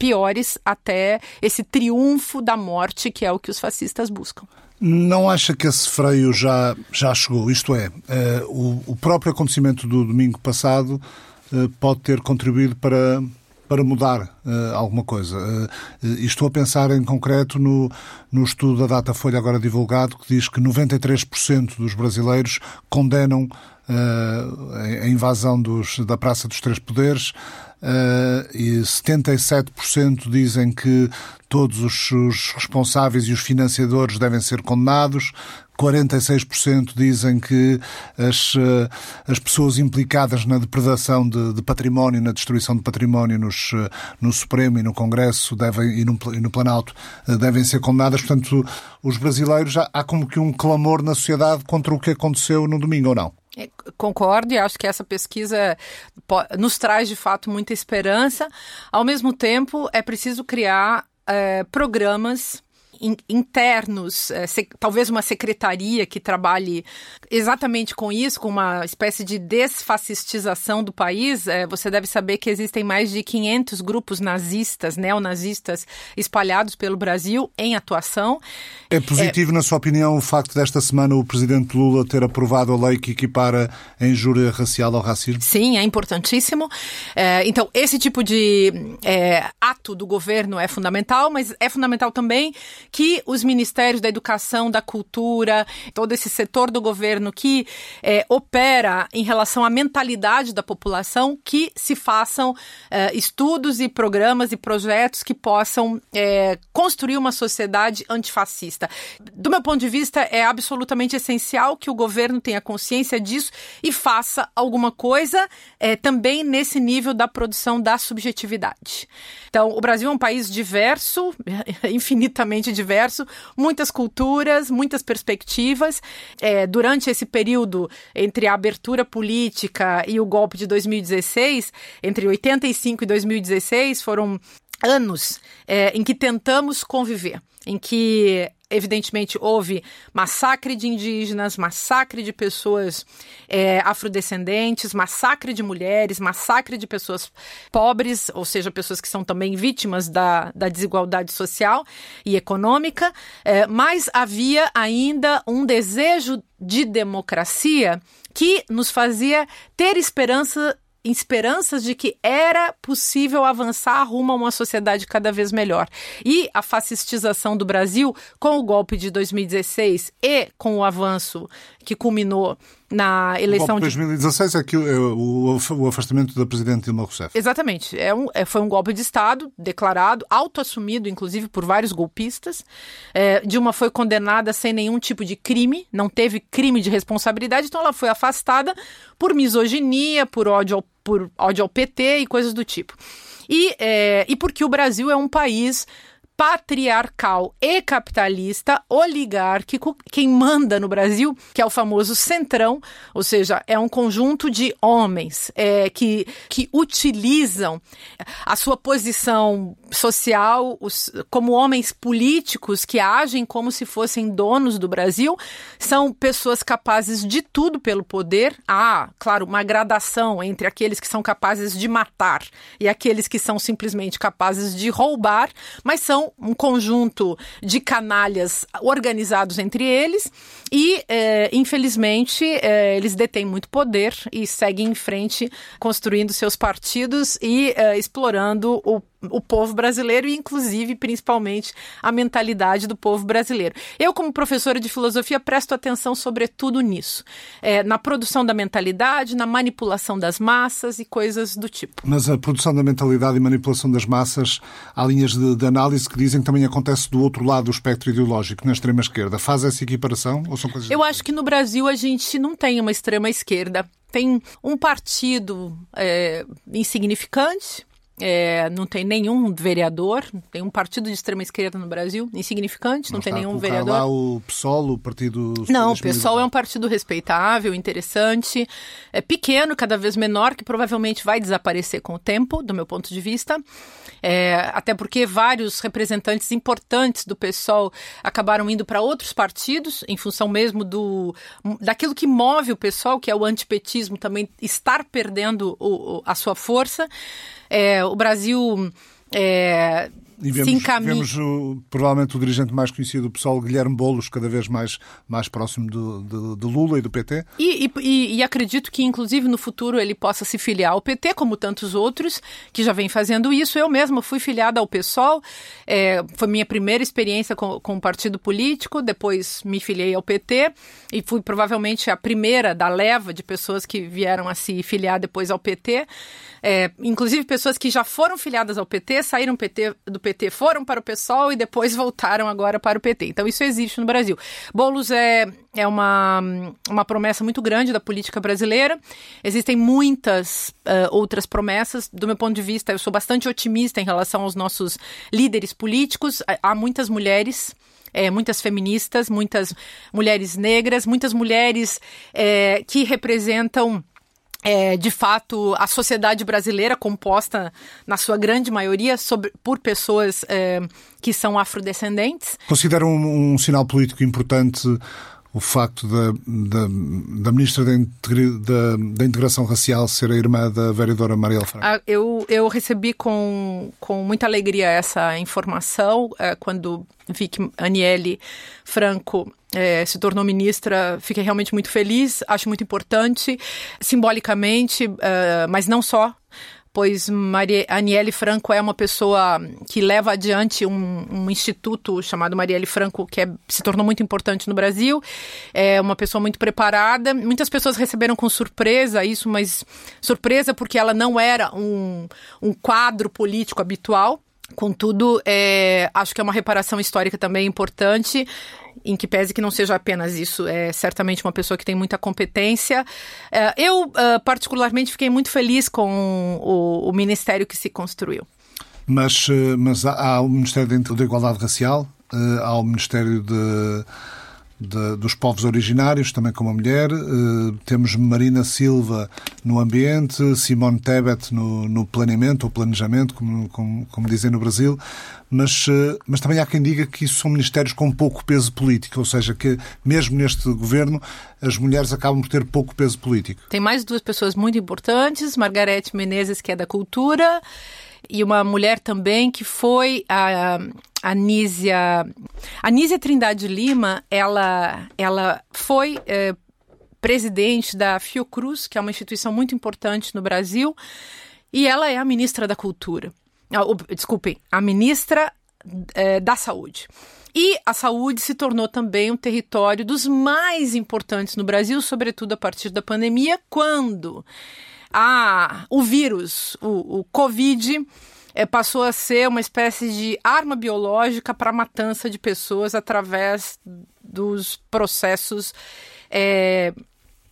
Speaker 4: piores até esse triunfo da morte, que é o que os fascistas buscam.
Speaker 1: Não acha que esse freio já, já chegou? Isto é, uh, o, o, próprio acontecimento do domingo passado uh, pode ter contribuído para, para mudar uh, alguma coisa. Uh, estou a pensar em concreto no, no estudo da Datafolha agora divulgado, que diz que 93% dos brasileiros condenam a invasão dos, da Praça dos Três Poderes. Uh, e 77% dizem que todos os, os, responsáveis e os financiadores devem ser condenados, 46% dizem que as, eh, as pessoas implicadas na depredação de, de património, na destruição de património nos, eh, no Supremo e no Congresso devem, e, no, e no Planalto devem ser condenadas. Portanto, os brasileiros, há, há como que um clamor na sociedade contra o que aconteceu no domingo, ou não?
Speaker 4: Concordo e acho que essa pesquisa nos traz de fato muita esperança. Ao mesmo tempo, é preciso criar é, programas internos, é, se, talvez uma secretaria que trabalhe exatamente com isso, com uma espécie de desfascistização do país. É, você deve saber que existem mais de 500 grupos nazistas, neonazistas, espalhados pelo Brasil em atuação.
Speaker 1: É positivo, é, na sua opinião, o facto desta semana o presidente Lula ter aprovado a lei que equipara a injúria racial ao racismo?
Speaker 4: Sim, é importantíssimo. É, então, esse tipo de é, ato do governo é fundamental, mas é fundamental também que os ministérios da educação, da cultura, todo esse setor do governo que é, opera em relação à mentalidade da população, que se façam é, estudos e programas e projetos que possam é, construir uma sociedade antifascista. Do meu ponto de vista, é absolutamente essencial que o governo tenha consciência disso e faça alguma coisa é, também nesse nível da produção da subjetividade. Então, o Brasil é um país diverso, infinitamente diverso, muitas culturas, muitas perspectivas. É, durante esse período entre a abertura política e o golpe de 2016, entre 85 e 2016, foram anos é, em que tentamos conviver, em que evidentemente houve massacre de indígenas, massacre de pessoas é, afrodescendentes, massacre de mulheres, massacre de pessoas pobres, ou seja, pessoas que são também vítimas da, da desigualdade social e econômica, é, mas havia ainda um desejo de democracia que nos fazia ter esperança esperanças de que era possível avançar rumo a uma sociedade cada vez melhor. E a fascistização do Brasil, com o golpe de 2016 e com o avanço que culminou na eleição
Speaker 1: o golpe de 2016 é, que, é o, o afastamento da presidente Dilma Rousseff.
Speaker 4: Exatamente. É um, é, foi um golpe de Estado declarado, autoassumido, inclusive, por vários golpistas. É, Dilma foi condenada sem nenhum tipo de crime, não teve crime de responsabilidade, então ela foi afastada por misoginia, por ódio ao, por ódio ao PT e coisas do tipo. E, é, e porque o Brasil é um país patriarcal e capitalista, oligárquico, quem manda no Brasil, que é o famoso centrão, ou seja, é um conjunto de homens é, que, que utilizam a sua posição social os, como homens políticos que agem como se fossem donos do Brasil, são pessoas capazes de tudo pelo poder. Há, claro, uma gradação entre aqueles que são capazes de matar e aqueles que são simplesmente capazes de roubar, mas são um conjunto de canalhas organizados entre eles e, é, infelizmente, é, eles detêm muito poder e seguem em frente construindo seus partidos e é, explorando o o povo brasileiro e, inclusive, principalmente, a mentalidade do povo brasileiro. Eu, como professora de filosofia, presto atenção sobretudo nisso, é, na produção da mentalidade, na manipulação das massas e coisas do tipo.
Speaker 1: Mas a produção da mentalidade e manipulação das massas, há linhas de, de análise que dizem que também acontece do outro lado do espectro ideológico, na extrema-esquerda. Faz essa equiparação ou são coisas
Speaker 4: Eu acho que no Brasil a gente não tem uma extrema-esquerda. Tem um partido é, insignificante, é, não tem nenhum vereador, tem um partido de extrema esquerda no Brasil, insignificante, não, não tem nenhum vereador.
Speaker 1: lá o PSOL, o partido.
Speaker 4: Não, o PSOL é um partido respeitável, interessante, é pequeno, cada vez menor, que provavelmente vai desaparecer com o tempo, do meu ponto de vista. É, até porque vários representantes importantes do PSOL acabaram indo para outros partidos, em função mesmo do daquilo que move o PSOL, que é o antipetismo, também estar perdendo o, a sua força. É, o Brasil é,
Speaker 1: e vemos. Vemos o, provavelmente o dirigente mais conhecido do pessoal, Guilherme Boulos, cada vez mais, mais próximo do, do, do Lula e do PT.
Speaker 4: E, e, e, acredito que, inclusive, no futuro ele possa se filiar ao PT, como tantos outros que já vêm fazendo isso. Eu mesma fui filiada ao PSOL, é, foi minha primeira experiência com, com um partido político, depois me filiei ao PT e fui provavelmente a primeira da leva de pessoas que vieram a se filiar depois ao PT. É, inclusive pessoas que já foram filiadas ao PT, saíram PT, do PT, foram para o PSOL e depois voltaram agora para o PT. Então isso existe no Brasil. Boulos é, é uma, uma promessa muito grande da política brasileira. Existem muitas uh, outras promessas. Do meu ponto de vista, eu sou bastante otimista em relação aos nossos líderes políticos. Há muitas mulheres. É, muitas feministas, muitas mulheres negras, muitas mulheres é, que representam é, de fato, a sociedade brasileira, composta, na sua grande maioria, sobre, por pessoas é, que são afrodescendentes.
Speaker 1: Considera um, um sinal político importante o facto da, da, da Ministra da, da, da, Integração Racial ser a irmã da vereadora Marielle Franco?
Speaker 4: Ah, eu, eu recebi com, com muita alegria essa informação é, quando vi que Aniele Franco é, se tornou ministra, fiquei realmente muito feliz, acho muito importante, simbolicamente, uh, mas não só pois Maria, Aniele Franco é uma pessoa que leva adiante um, um instituto chamado Marielle Franco, que é, se tornou muito importante no Brasil. É uma pessoa muito preparada. Muitas pessoas receberam com surpresa isso, mas surpresa porque ela não era um, um quadro político habitual. Contudo, é, acho que é uma reparação histórica também importante em que pese que não seja apenas isso, é certamente uma pessoa que tem muita competência. É, eu, uh, particularmente, fiquei muito feliz com o, o ministério que se construiu.
Speaker 1: Mas, uh, mas há, o Ministério da Igualdade Racial, uh, há o Ministério de de, dos povos originários, também como mulher. Uh, temos Marina Silva no ambiente, Simone Tebet no, no planeamento, ou planejamento, como, como, como dizem no Brasil. Mas, uh, mas também há quem diga que isso são ministérios com pouco peso político, ou seja, que mesmo neste governo as mulheres acabam por ter pouco peso político.
Speaker 4: Tem mais duas pessoas muito importantes, Margarete Menezes, que é da cultura, e uma mulher também que foi a, a Nízia, a Nízia Trindade Lima, ela, ela foi é, presidente da Fiocruz, que é uma instituição muito importante no Brasil, e ela é a ministra da Cultura. Ah, desculpem, a ministra é, da Saúde. E a saúde se tornou também um território dos mais importantes no Brasil, sobretudo a partir da pandemia, quando a, o vírus, o, o Covid, é, passou a ser uma espécie de arma biológica para a matança de pessoas através dos processos é,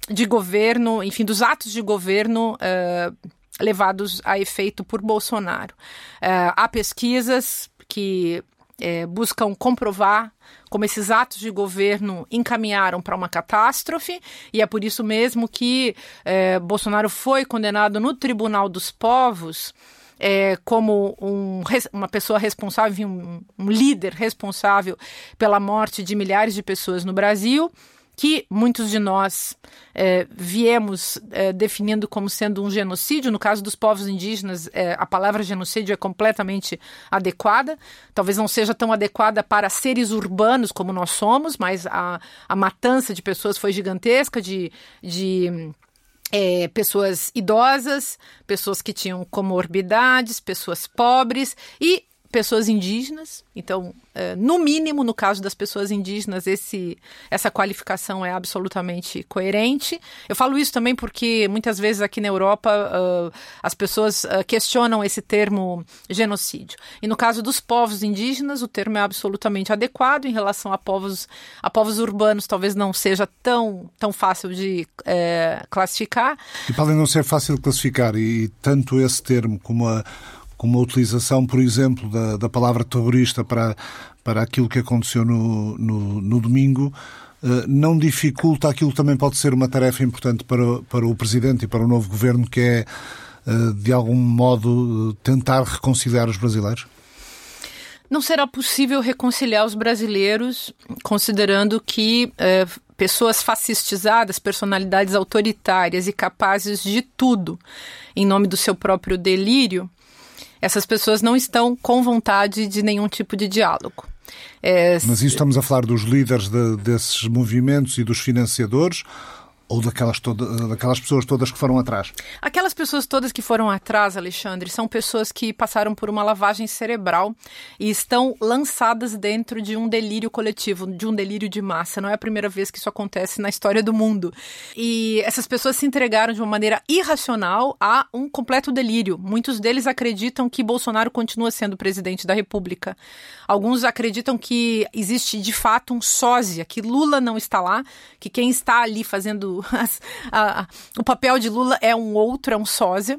Speaker 4: de governo, enfim, dos atos de governo é, levados a efeito por Bolsonaro. É, há pesquisas que é, buscam comprovar como esses atos de governo encaminharam para uma catástrofe, e é por isso mesmo que é, Bolsonaro foi condenado no Tribunal dos Povos é, como um, uma pessoa responsável, um, um líder responsável pela morte de milhares de pessoas no Brasil que muitos de nós é, viemos é, definindo como sendo um genocídio. No caso dos povos indígenas, é, a palavra genocídio é completamente adequada. Talvez não seja tão adequada para seres urbanos como nós somos, mas a, a matança de pessoas foi gigantesca, de, de é, pessoas idosas, pessoas que tinham comorbidades, pessoas pobres e pessoas indígenas. Então, é, no mínimo, no caso das pessoas indígenas, esse, essa qualificação é absolutamente coerente. Eu falo isso também porque muitas vezes aqui na Europa as pessoas questionam esse termo genocídio. E no caso dos povos indígenas, o termo é absolutamente adequado. Em relação a povos, a povos urbanos, talvez não seja tão, tão fácil de é, classificar.
Speaker 1: E para além de não ser fácil de classificar, e tanto esse termo como a como a utilização, por exemplo, da, da palavra terrorista para, para aquilo que aconteceu no, no, no domingo, eh, não dificulta aquilo que também pode ser uma tarefa importante para, para o Presidente e para o novo Governo, que é, eh, de algum modo, tentar reconciliar os brasileiros?
Speaker 4: Não será possível reconciliar os brasileiros, considerando que eh, pessoas fascistizadas, personalidades autoritárias e capazes de tudo em nome do seu próprio delírio, Essas pessoas não estão com vontade de nenhum tipo de diálogo.
Speaker 1: É, Mas isso estamos a falar dos líderes de, desses movimentos e dos financiadores ou daquelas, toda, daquelas pessoas todas que foram atrás?
Speaker 4: Aquelas pessoas todas que foram atrás, Alexandre, são pessoas que passaram por uma lavagem cerebral e estão lançadas dentro de um delírio coletivo, de um delírio de massa. Não é a primeira vez que isso acontece na história do mundo. E essas pessoas se entregaram de uma maneira irracional a um completo delírio. Muitos deles acreditam que Bolsonaro continua sendo presidente da República. Alguns acreditam que existe de fato um sósia, que Lula não está lá, que quem está ali fazendo as, a, o papel de Lula é um outro, é um sósia.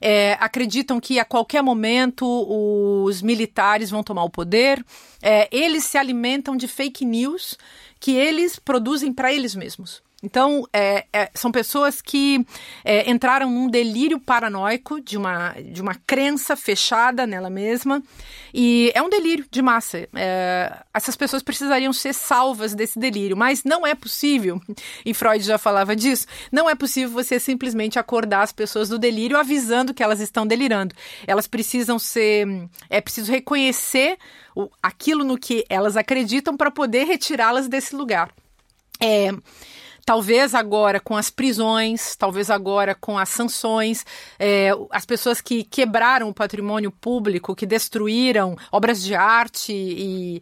Speaker 4: É, acreditam que a qualquer momento os militares vão tomar o poder. É, eles se alimentam de fake news que eles produzem para eles mesmos. Então, é, é, são pessoas que é, entraram num delírio paranoico de uma, de uma crença fechada nela mesma. E é um delírio de massa. É, essas pessoas precisariam ser salvas desse delírio, mas não é possível, e Freud já falava disso, não é possível você simplesmente acordar as pessoas do delírio avisando que elas estão delirando. Elas precisam ser. É preciso reconhecer o, aquilo no que elas acreditam para poder retirá-las desse lugar. É. Talvez agora com as prisões, talvez agora com as sanções, é, as pessoas que quebraram o patrimônio público, que destruíram obras de arte e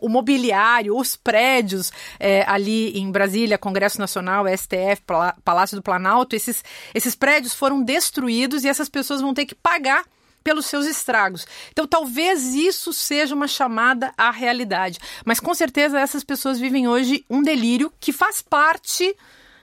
Speaker 4: o mobiliário, os prédios é, ali em Brasília, Congresso Nacional, STF, Palácio do Planalto, esses, esses prédios foram destruídos e essas pessoas vão ter que pagar pelos seus estragos. Então, talvez isso seja uma chamada à realidade. Mas com certeza essas pessoas vivem hoje um delírio que faz parte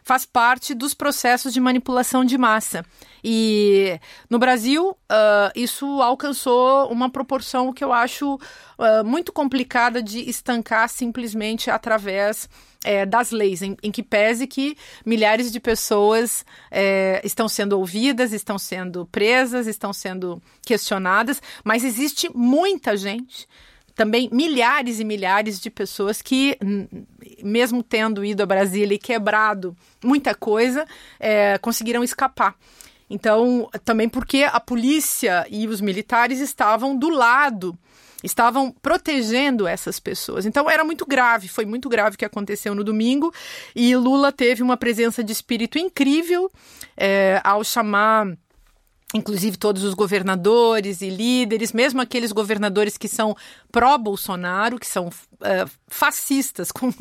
Speaker 4: faz parte dos processos de manipulação de massa. E no Brasil, uh, isso alcançou uma proporção que eu acho uh, muito complicada de estancar simplesmente através é, das leis, em, em, que pese que milhares de pessoas é, estão sendo ouvidas, estão sendo presas, estão sendo questionadas, mas existe muita gente também milhares e milhares de pessoas que, mesmo tendo ido a Brasília e quebrado muita coisa, é, conseguiram escapar. Então, também porque a polícia e os militares estavam do lado estavam protegendo essas pessoas. Então era muito grave, foi muito grave o que aconteceu no domingo e Lula teve uma presença de espírito incrível é, ao chamar inclusive todos os governadores e líderes, mesmo aqueles governadores que são pró-Bolsonaro, que são uh, fascistas, com,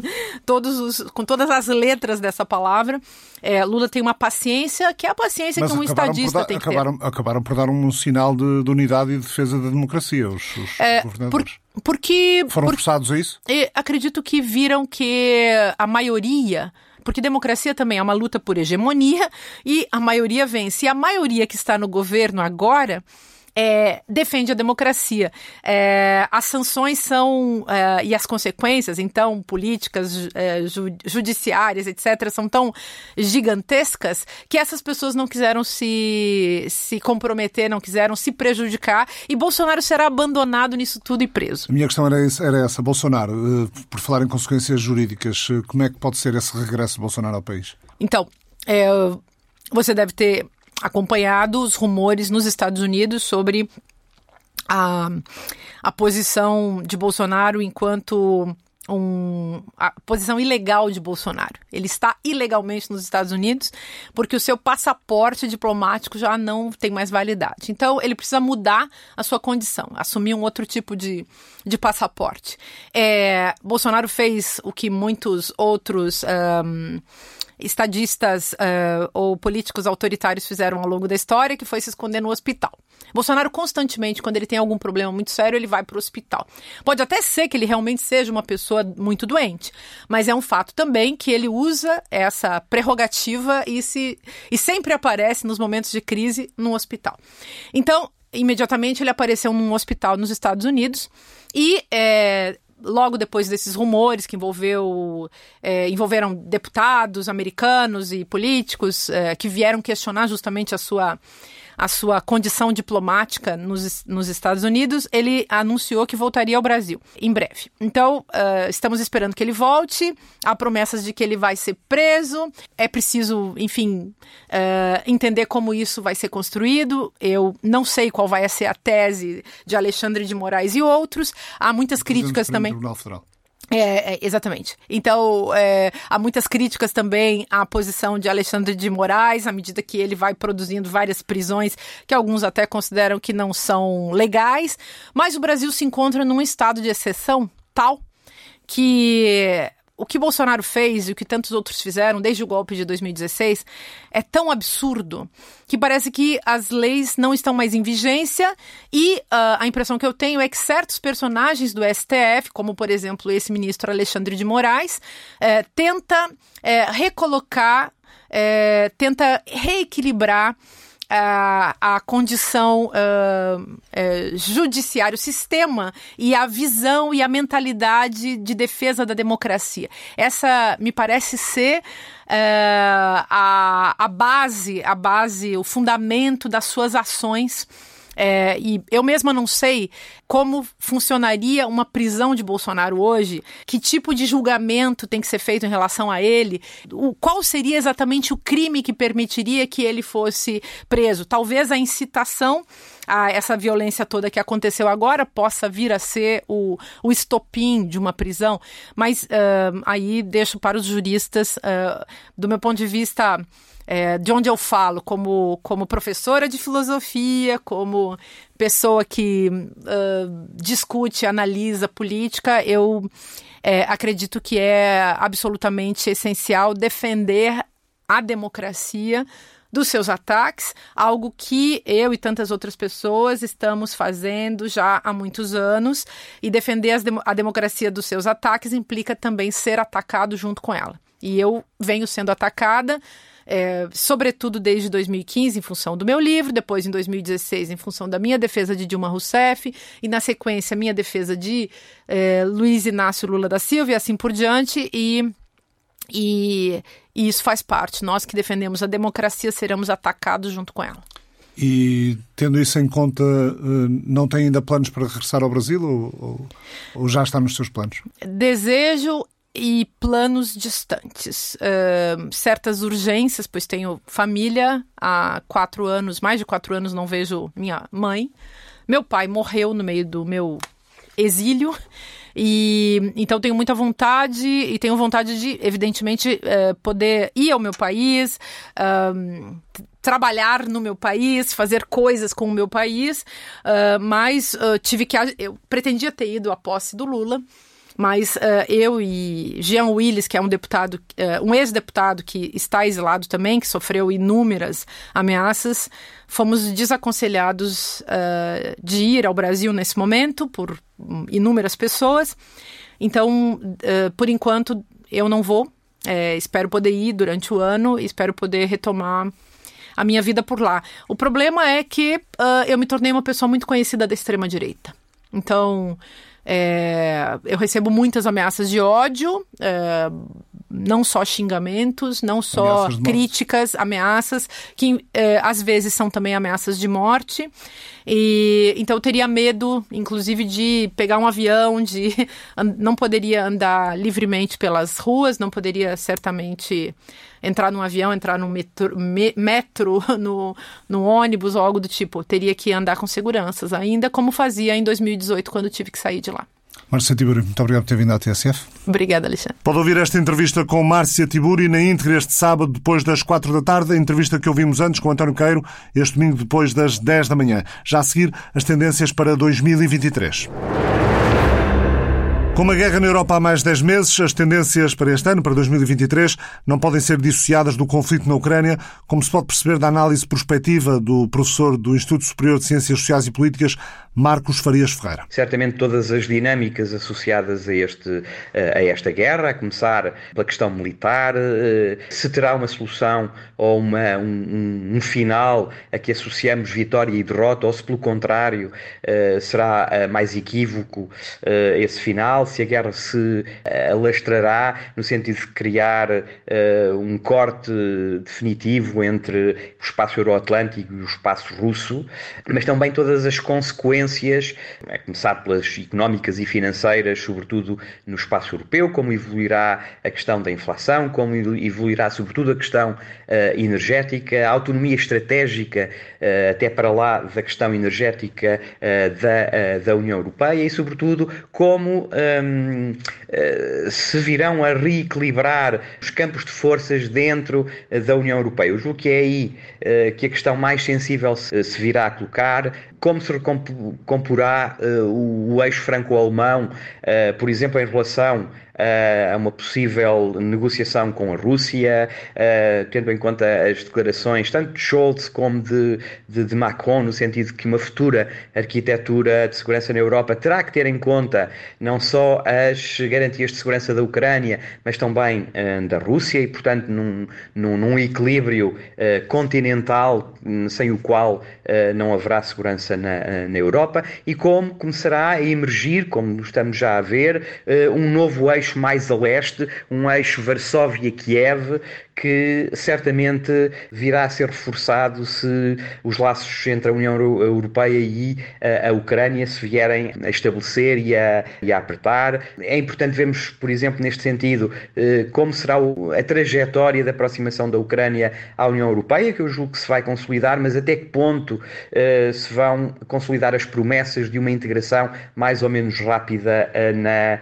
Speaker 4: todos os, com todas as letras dessa palavra. É, Lula tem uma paciência, que é a paciência Mas que um estadista
Speaker 1: dar,
Speaker 4: tem que
Speaker 1: acabaram,
Speaker 4: ter.
Speaker 1: Acabaram por dar um sinal de, de unidade e de defesa da democracia, os, os é, governadores.
Speaker 4: Por, porque...
Speaker 1: Foram
Speaker 4: por,
Speaker 1: forçados a isso?
Speaker 4: Acredito que viram que a maioria porque democracia também é uma luta por hegemonia e a maioria vence. E a maioria que está no governo agora é, defende a democracia. É, as sanções são é, e as consequências, então, políticas, é, ju, judiciárias, etc., são tão gigantescas que essas pessoas não quiseram se, se comprometer, não quiseram se prejudicar e Bolsonaro será abandonado nisso tudo e preso.
Speaker 1: A minha questão era, era essa. Bolsonaro, eh, por falar em consequências jurídicas, eh, como é que pode ser esse regresso de Bolsonaro ao país?
Speaker 4: Então, é, você deve ter acompanhado os rumores nos Estados Unidos sobre a, a posição de Bolsonaro enquanto um, a posição ilegal de Bolsonaro. Ele está ilegalmente nos Estados Unidos porque o seu passaporte diplomático já não tem mais validade. Então, ele precisa mudar a sua condição, assumir um outro tipo de, de passaporte. É, Bolsonaro fez o que muitos outros. Um, estadistas uh, ou políticos autoritários fizeram ao longo da história, que foi se esconder no hospital. Bolsonaro constantemente, quando ele tem algum problema muito sério, ele vai para o hospital. Pode até ser que ele realmente seja uma pessoa muito doente, mas é um fato também que ele usa essa prerrogativa e, se, e sempre aparece nos momentos de crise no hospital. Então, imediatamente ele apareceu num hospital nos Estados Unidos e é, logo depois desses rumores que envolveu, é, envolveram deputados americanos e políticos é, que vieram questionar justamente a sua a sua condição diplomática nos, nos Estados Unidos, ele anunciou que voltaria ao Brasil em breve. Então, uh, estamos esperando que ele volte. Há promessas de que ele vai ser preso. É preciso, enfim, uh, entender como isso vai ser construído. Eu não sei qual vai ser a tese de Alexandre de Moraes e outros. Há muitas críticas também.
Speaker 1: Tribunal Federal.
Speaker 4: É, é, exatamente. Então, é, há muitas críticas também à posição de Alexandre de Moraes, à medida que ele vai produzindo várias prisões, que alguns até consideram que não são legais. Mas o Brasil se encontra num estado de exceção tal que o que Bolsonaro fez e o que tantos outros fizeram desde o golpe de 2016 é tão absurdo que parece que as leis não estão mais em vigência e uh, a impressão que eu tenho é que certos personagens do STF, como por exemplo esse ministro Alexandre de Moraes, eh, tenta eh, recolocar, eh, tenta reequilibrar a, a condição uh, uh, judiciária, o sistema e a visão e a mentalidade de defesa da democracia. Essa me parece ser uh, a, a base, a base, o fundamento das suas ações é, e eu mesma não sei como funcionaria uma prisão de Bolsonaro hoje, que tipo de julgamento tem que ser feito em relação a ele, o, qual seria exatamente o crime que permitiria que ele fosse preso. Talvez a incitação a essa violência toda que aconteceu agora possa vir a ser o, o estopim de uma prisão, mas uh, aí deixo para os juristas, uh, do meu ponto de vista é, de onde eu falo, como, como professora de filosofia, como pessoa que uh, discute, analisa política, eu é, acredito que é absolutamente essencial defender a democracia dos seus ataques, algo que eu e tantas outras pessoas estamos fazendo já há muitos anos, e defender a democracia dos seus ataques implica também ser atacado junto com ela. E eu venho sendo atacada é, sobretudo desde 2015, em função do meu livro, depois em 2016, em função da minha defesa de Dilma Rousseff, e na sequência, minha defesa de é, Luiz Inácio Lula da Silva e assim por diante, e, e, e isso faz parte. Nós que defendemos a democracia seremos atacados junto com ela.
Speaker 1: E tendo isso em conta, eh, não tem ainda planos para regressar ao Brasil ou, ou, já está nos seus planos?
Speaker 4: Desejo e planos distantes. Uh, certas urgências, pois tenho família há quatro anos, mais de quatro anos não vejo minha mãe. Meu pai morreu no meio do meu exílio. E então tenho muita vontade e tenho vontade de, evidentemente, uh, poder ir ao meu país, uh, trabalhar no meu país, fazer coisas com o meu país, mas tive que. Eu pretendia ter ido à posse do Lula. Mas uh, eu e Jean Willis, que é um deputado, uh, um ex-deputado que está exilado também, que sofreu inúmeras ameaças, fomos desaconselhados uh, de ir ao Brasil nesse momento por inúmeras pessoas. Então, por enquanto, eu não vou. É, espero poder ir durante o ano espero poder retomar a minha vida por lá. O problema é que eu me tornei uma pessoa muito conhecida da extrema-direita. Então, é, eu recebo muitas ameaças de ódio, é, não só xingamentos, não só ameaças críticas, ameaças, que é, às vezes são também ameaças de morte. E então eu teria medo, inclusive, de pegar um avião, de não poderia andar livremente pelas ruas, não poderia certamente entrar num avião, entrar num metro, me, metro no, no ônibus ou algo do tipo. Teria que andar com seguranças, ainda como fazia em 2018, quando tive que sair de lá.
Speaker 1: Márcia Tiburi, muito obrigado por ter vindo à TSF.
Speaker 4: Obrigada, Alexandre.
Speaker 1: Pode ouvir esta entrevista com Márcia Tiburi na íntegra este sábado, depois das quatro da tarde, a entrevista que ouvimos antes com António Queiro, este domingo depois das dez da manhã. Já a seguir, as tendências para 2023. Com uma guerra na Europa há mais de 10 meses, as tendências para este ano, para 2023, não podem ser dissociadas do conflito na Ucrânia, como se pode perceber da análise prospectiva do professor do Instituto Superior de Ciências Sociais e Políticas, Marcos Farias Ferreira.
Speaker 5: Certamente todas as dinâmicas associadas a, este, a esta guerra, a começar pela questão militar, eh, se terá uma solução ou uma, um, um final a que associamos vitória e derrota, ou se pelo contrário eh, será eh, mais equívoco esse final, se a guerra se alastrará no sentido de criar um corte definitivo entre o espaço euroatlântico e o espaço russo, mas também todas as consequências, a começar pelas económicas e financeiras, sobretudo no espaço europeu, como evoluirá a questão da inflação, como evoluirá sobretudo a questão uh, energética, a autonomia estratégica uh, até para lá da questão energética uh, da, da União Europeia e sobretudo como um, se virão a reequilibrar os campos de forças dentro da União Europeia. Eu julgo que é aí que a questão mais sensível se, virá a colocar, como se recomporá o eixo franco-alemão, por exemplo, em relação a uma possível negociação com a Rússia, tendo em conta as declarações tanto de Scholz como de, de, de, Macron, no sentido de que uma futura arquitetura de segurança na Europa terá que ter em conta não só as garantias de segurança da Ucrânia, mas também da Rússia e, portanto, num, num, num equilíbrio continental sem o qual não haverá segurança na, na Europa. E como começará a emergir, como estamos já a ver, um novo eixo eixo mais a leste, um eixo Varsóvia-Kiev, que certamente virá a ser reforçado se os laços entre a União Europeia e a, Ucrânia se vierem a estabelecer e a, e a apertar. É importante vermos, por exemplo, neste sentido, eh, como será a trajetória da aproximação da Ucrânia à União Europeia, que eu julgo que se vai consolidar, mas até que ponto eh, se vão consolidar as promessas de uma integração mais ou menos rápida eh, na,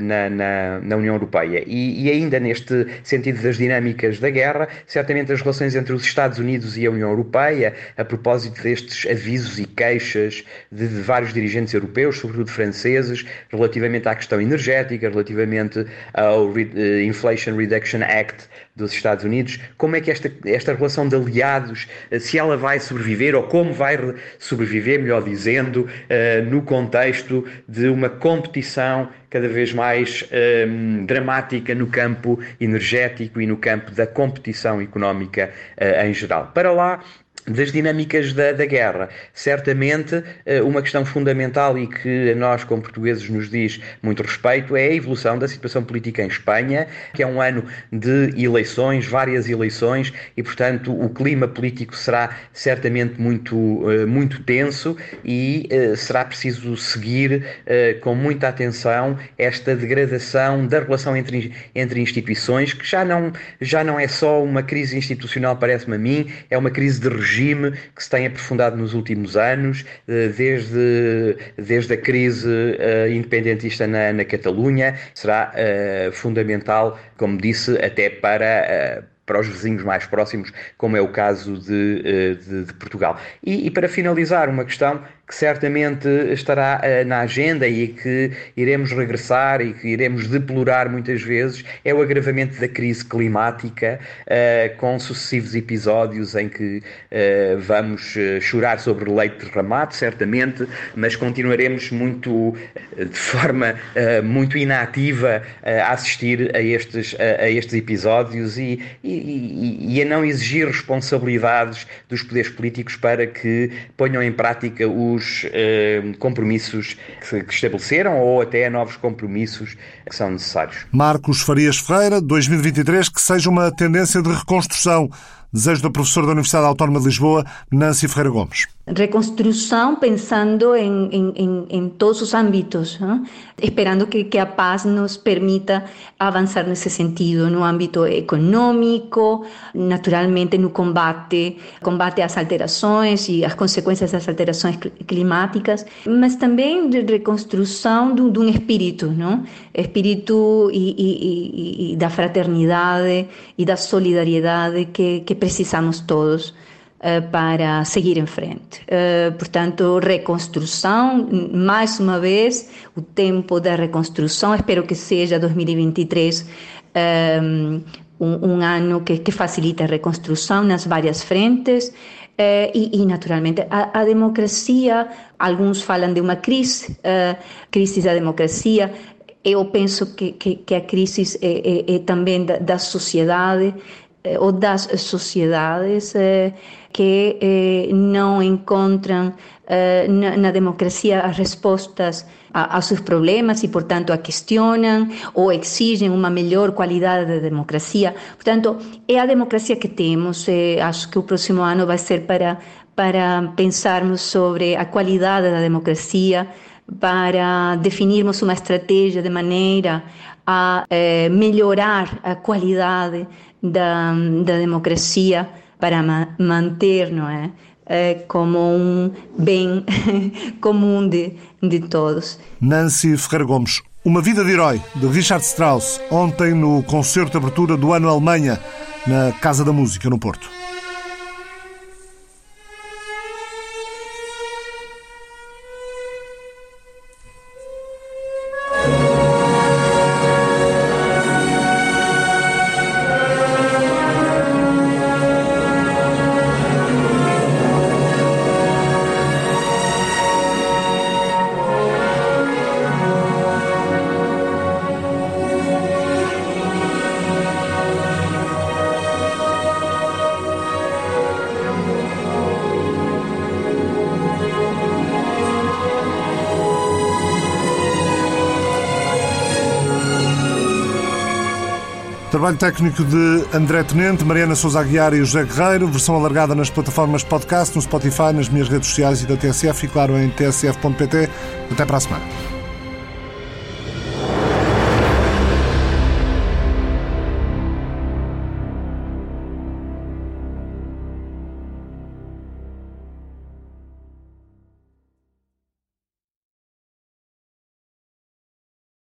Speaker 5: na, na, na União Europeia. E, e ainda neste sentido das dinâmicas da guerra, certamente as relações entre os Estados Unidos e a União Europeia, a propósito destes avisos e queixas de, de vários dirigentes europeus, sobretudo franceses, relativamente à questão energética, relativamente ao Re Inflation Reduction Act dos Estados Unidos, como é que esta, esta relação de aliados, se ela vai sobreviver ou como vai sobreviver, melhor dizendo, uh, no contexto de uma competição cada vez mais um, dramática no campo energético e no campo da competição económica uh, em geral. Para lá, das dinâmicas da, da, guerra. Certamente, eh, uma questão fundamental e que a nós, como portugueses, nos diz muito respeito é a evolução da situação política em Espanha, que é um ano de eleições, várias eleições, e, portanto, o clima político será certamente muito, eh, muito tenso e eh, será preciso seguir com muita atenção esta degradação da relação entre, entre instituições, que já não, já não é só uma crise institucional, parece-me a mim, é uma crise de regime regime que se tem aprofundado nos últimos anos, eh, desde, desde a crise uh, independentista na, na Catalunha. Será uh, fundamental, como disse, até para. Para os vizinhos mais próximos, como é o caso de, de, de Portugal. E, e, para finalizar, uma questão que certamente estará uh, na agenda e que iremos regressar e que iremos deplorar muitas vezes é o agravamento da crise climática, uh, com sucessivos episódios em que uh, vamos chorar sobre leite derramado, certamente, mas continuaremos muito, de forma muito inativa a assistir a estes, a estes episódios e, e, e a não exigir responsabilidades dos poderes políticos para que ponham em prática os os eh, compromissos que, que estabeleceram ou até novos compromissos que são necessários.
Speaker 1: Marcos Farias Ferreira, 2023, que seja uma tendência de reconstrução. Desejo da professora da Universidade Autónoma de Lisboa, Nancy Ferreira Gomes.
Speaker 6: Reconstrução pensando em, em, em, todos os âmbitos, né? esperando que, que, a paz nos permita avançar nesse sentido, no âmbito econômico, naturalmente no combate, combate às alterações e às consequências das alterações climáticas, mas também de reconstrução de, de um espírito, não? espírito e, e, e, da fraternidade e da solidariedade que, que precisamos todos. Eh, para seguir em frente. Uh, portanto, reconstrução, mais uma vez, o tempo da reconstrução, espero que seja 2023 um, eh, um, um ano que, que facilite a reconstrução nas várias frentes, Eh, e, e, naturalmente, a, a, democracia, alguns falam de uma crise, crise da democracia. Eu penso que, que, que a crise é, é, é também da, da sociedade, eh, ou das sociedades eh, que eh, não encontram na, democracia as respostas a, a, seus problemas e, portanto, a questionam ou exigem uma melhor qualidade de democracia. Portanto, é a democracia que temos. acho que o próximo ano vai ser para, para pensarmos sobre a qualidade da democracia, para definirmos uma estratégia de maneira a melhorar a qualidade da, da democracia para ma manter, não é? é? como um bem comum de, de todos.
Speaker 1: Nancy Ferreira Gomes, Uma Vida de Herói, de Richard Strauss, ontem no concerto de abertura do ano Alemanha, na Casa da Música, no Porto. Trabalho técnico de André Tenente, Mariana Sousa Aguiar e José Guerreiro. Versão alargada nas plataformas podcast, no Spotify, nas minhas redes sociais e da TSF e, claro, em tsf.pt. Até para a semana.